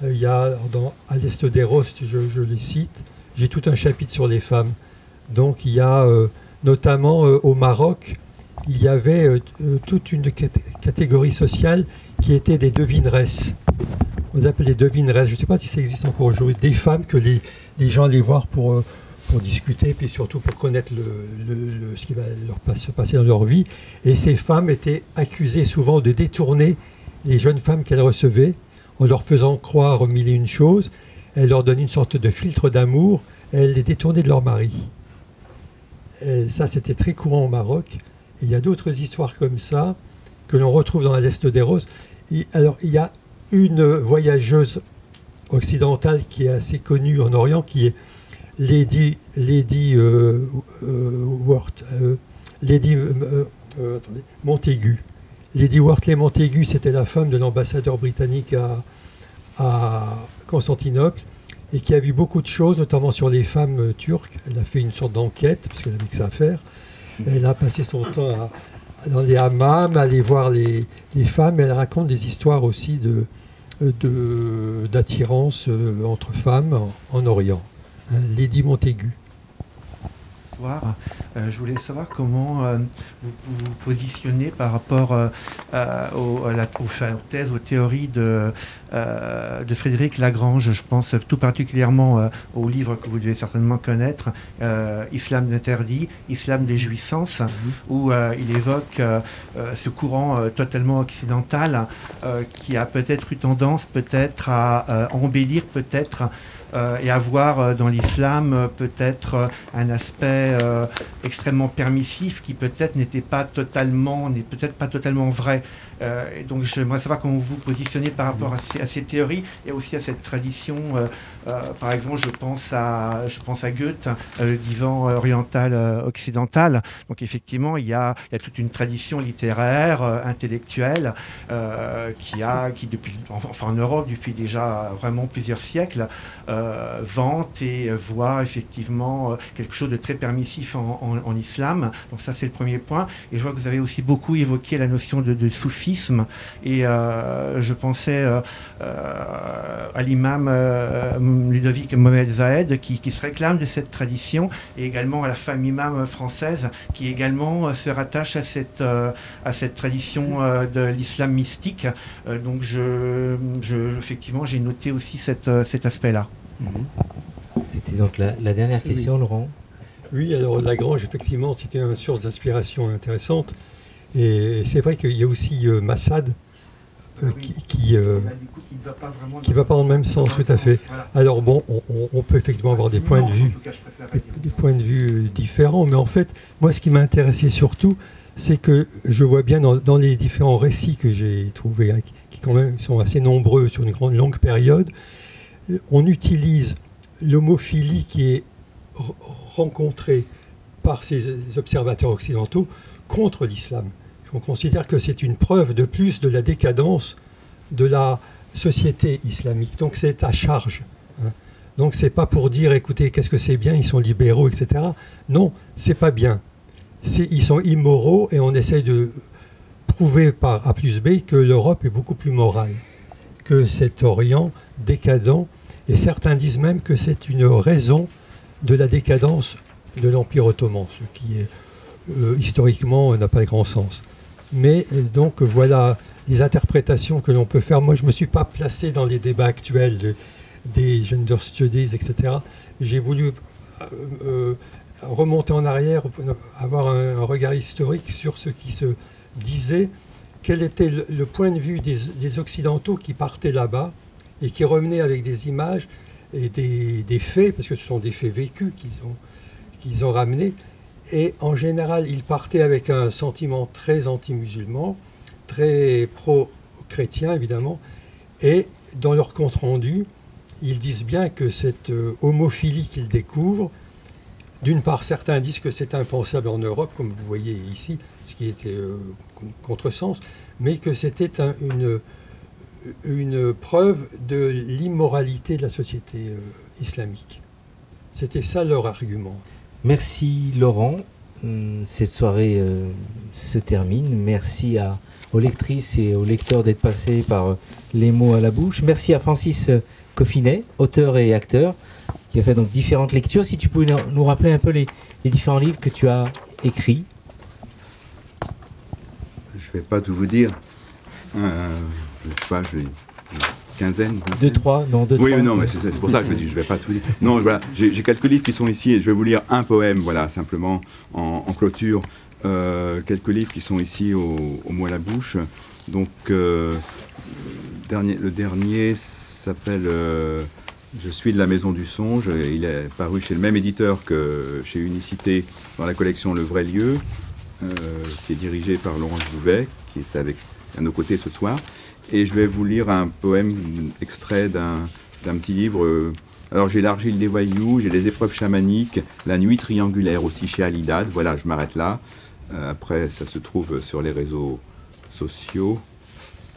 Euh, il y a dans À l'Est des Rostes, je, les cite, j'ai tout un chapitre sur les femmes. Donc il y a euh, notamment au Maroc, il y avait euh, euh, toute une cat- catégorie sociale qui était des devineresses. On appelle les devineresses. Je ne sais pas si ça existe encore aujourd'hui. Des femmes que les, les gens allaient voir pour, euh, pour discuter, puis surtout pour connaître ce qui va leur se passer dans leur vie. Et ces femmes étaient accusées souvent de détourner les jeunes femmes qu'elles recevaient en leur faisant croire mille et une choses. Elles leur donnaient une sorte de filtre d'amour. Elles les détournaient de leur mari. Et ça, c'était très courant au Maroc. Il y a d'autres histoires comme ça que l'on retrouve dans l'Est des Roses. Alors, il y a une voyageuse occidentale qui est assez connue en Orient, qui est Lady, Lady euh, euh, euh, Lady attendez, Montaigu. Lady Wortley Montaigu, c'était la femme de l'ambassadeur britannique à, à Constantinople et qui a vu beaucoup de choses, notamment sur les femmes turques. Elle a fait une sorte d'enquête, parce qu'elle avait que ça à faire. Elle a passé son temps dans les hammams, aller voir les, les femmes. Elle raconte des histoires aussi de- d'attirance euh, entre femmes en, en Orient. Hein, Lady Montaigu. Euh, je voulais savoir comment euh, vous vous positionnez par rapport euh, à, au- à la, aux, aux thèses, aux théories de, de Frédéric Lagrange. Je pense tout particulièrement au livre que vous devez certainement connaître, Islam d'interdit, Islam des jouissances, où euh, il évoque ce courant totalement occidental qui a peut-être eu tendance peut-être à embellir peut-être et avoir euh, dans l'islam euh, peut-être euh, un aspect euh, extrêmement permissif qui peut-être n'était pas totalement n'est peut-être pas totalement vrai. Euh, donc j'aimerais savoir comment vous vous positionnez par rapport à ces, à théories et aussi à cette tradition. euh, euh, par exemple, je pense à je pense à Goethe, euh, le divan oriental euh, occidental. Donc effectivement, il y a il y a toute une tradition littéraire, intellectuelle qui a qui depuis enfin en Europe depuis déjà vraiment plusieurs siècles vante et voit effectivement quelque chose de très permissif en, islam. Donc ça c'est le premier point. Et je vois que vous avez aussi beaucoup évoqué la notion de, de Et euh, je pensais euh, euh, à l'imam euh, Ludovic Mohamed Zahed qui, qui se réclame de cette tradition et également à la femme imam française qui également euh, se rattache à cette, euh, à cette tradition euh, de l'islam mystique. Euh, donc je, je- effectivement j'ai noté aussi cette, cet aspect-là. C'était donc la, la dernière question, Laurent. Oui, alors Lagrange, effectivement, c'était une source d'inspiration intéressante. Et c'est vrai qu'il y a aussi euh, Massad euh, qui, qui, euh, qui va pas dans le même sens, tout à fait. Alors bon, on, peut effectivement avoir des points de vue, des points de vue différents, mais en fait, moi, ce qui m'a intéressé surtout, c'est que je vois bien dans, dans les différents récits que j'ai trouvés, hein, qui, quand même sont assez nombreux sur une grande longue période, euh, on utilise l'homophilie qui est rencontrée par ces observateurs occidentaux contre l'islam. On considère que c'est une preuve de plus de la décadence de la société islamique. Donc c'est à charge. hein. Donc c'est pas pour dire, écoutez, qu'est-ce que c'est bien, ils sont libéraux, etc. Non, c'est pas bien. Ils sont immoraux et on essaye de prouver par A plus B que l'Europe est beaucoup plus morale que cet Orient décadent. Et certains disent même que c'est une raison de la décadence de l'Empire ottoman, ce qui euh, historiquement n'a pas grand sens. Mais euh, donc voilà les interprétations que l'on peut faire. Moi, je ne me suis pas placé dans les débats actuels de- des gender studies, etc. J'ai voulu euh, euh, remonter en arrière, avoir un, regard historique sur ce qui se disait, quel était le, point de vue des, Occidentaux qui partaient là-bas et qui revenaient avec des images et des, faits, parce que ce sont des faits vécus qu'ils ont ramenés. Et en général, ils partaient avec un sentiment très anti-musulman, très pro-chrétien évidemment, et dans leur compte-rendu, ils disent bien que cette euh, homophilie qu'ils découvrent, d'une part, certains disent que c'est impensable en Europe, comme vous voyez ici, ce qui était euh, con- contresens, mais que c'était un- une, une preuve de l'immoralité de la société euh, islamique. C'était ça leur argument. Merci Laurent. Hum, Cette soirée euh, se termine. Merci aux lectrices et aux lecteurs d'être passés par euh, les mots à la bouche. Merci à Francis euh, Coffinet, auteur et acteur, qui a fait donc différentes lectures. Si tu pouvais nous- rappeler un peu les, différents livres que tu as écrits. Je vais pas tout vous dire. Euh, je sais pas, une quinzaine. Deux, trois, non, deux, Oui, trois. non, mais c'est pour ça que je dis, je vais pas tout dire. Non, voilà, j'ai quelques livres qui sont ici et je vais vous lire un poème, voilà, simplement en, en clôture. Euh, quelques livres qui sont ici au, au mot à la bouche. Donc, euh, dernier, le dernier s'appelle euh, Je suis de la Maison du Songe. Il est paru chez le même éditeur que chez Unicité dans la collection Le Vrai Lieu, qui est dirigé par Laurence Bouvet, qui est avec, à nos côtés ce soir. Et je vais vous lire un poème extrait d'un petit livre. euh, Alors j'ai l'argile des voyous, j'ai les épreuves chamaniques, la nuit triangulaire aussi chez Alidad. Voilà, je m'arrête là. Euh, après, ça se trouve sur les réseaux sociaux.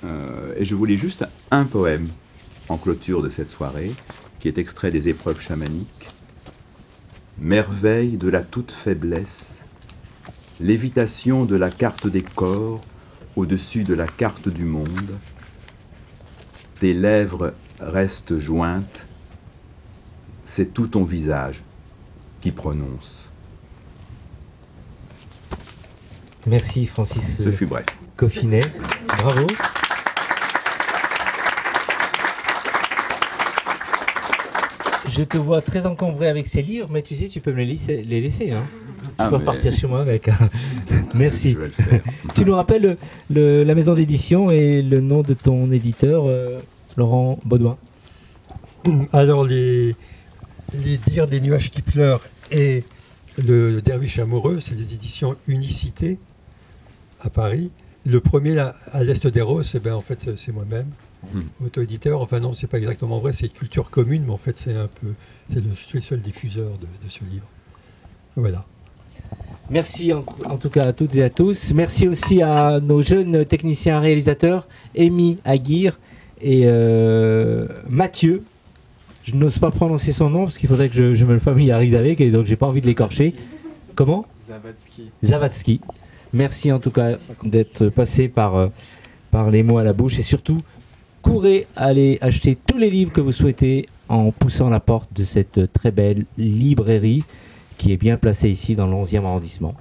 Euh, et je vous lis juste un poème en clôture de cette soirée, qui est extrait des épreuves chamaniques. Merveille de la toute faiblesse, lévitation de la carte des corps au-dessus de la carte du monde, tes lèvres restent jointes, c'est tout ton visage qui prononce. Merci Francis Je suis bref. Coffinet. Bravo. Je te vois très encombré avec ces livres, mais tu sais, tu peux me les laisser. Les laisser hein. Ah, tu peux mais- repartir chez moi avec. hein. Merci. Tu nous rappelles le- le- la maison d'édition et le nom de ton éditeur, euh, Laurent Baudouin Alors, les, les Dires des nuages qui pleurent et Le Derviche amoureux, c'est des éditions Unicité à Paris. Le premier à, à l'Est des Roses, eh ben, en fait, c'est moi-même, Hmm. auto-éditeur. Enfin, non, c'est pas exactement vrai, c'est Culture Commune, mais en fait, c'est un peu. C'est le, je suis le seul diffuseur de, de ce livre. Voilà. Merci en, en tout cas à toutes et à tous. Merci aussi à nos jeunes techniciens réalisateurs, Amy Aguirre et euh, Mathieu. Je n'ose pas prononcer son nom parce qu'il faudrait que je, je me le familiarise avec et donc j'ai pas envie de l'écorcher. Comment? Zavatsky. Zavatsky. Merci en tout cas d'être passé par, euh, par les mots à la bouche et surtout courez aller acheter tous les livres que vous souhaitez en poussant la porte de cette très belle librairie qui est bien placée ici dans le 11e arrondissement.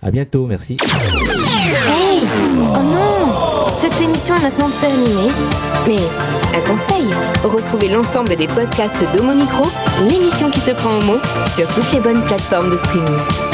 À bientôt, merci. Oh non Cette émission est maintenant terminée. Mais un conseil retrouvez l'ensemble des podcasts d'Homo Micro, l'émission qui se prend au mot, sur toutes les bonnes plateformes de streaming.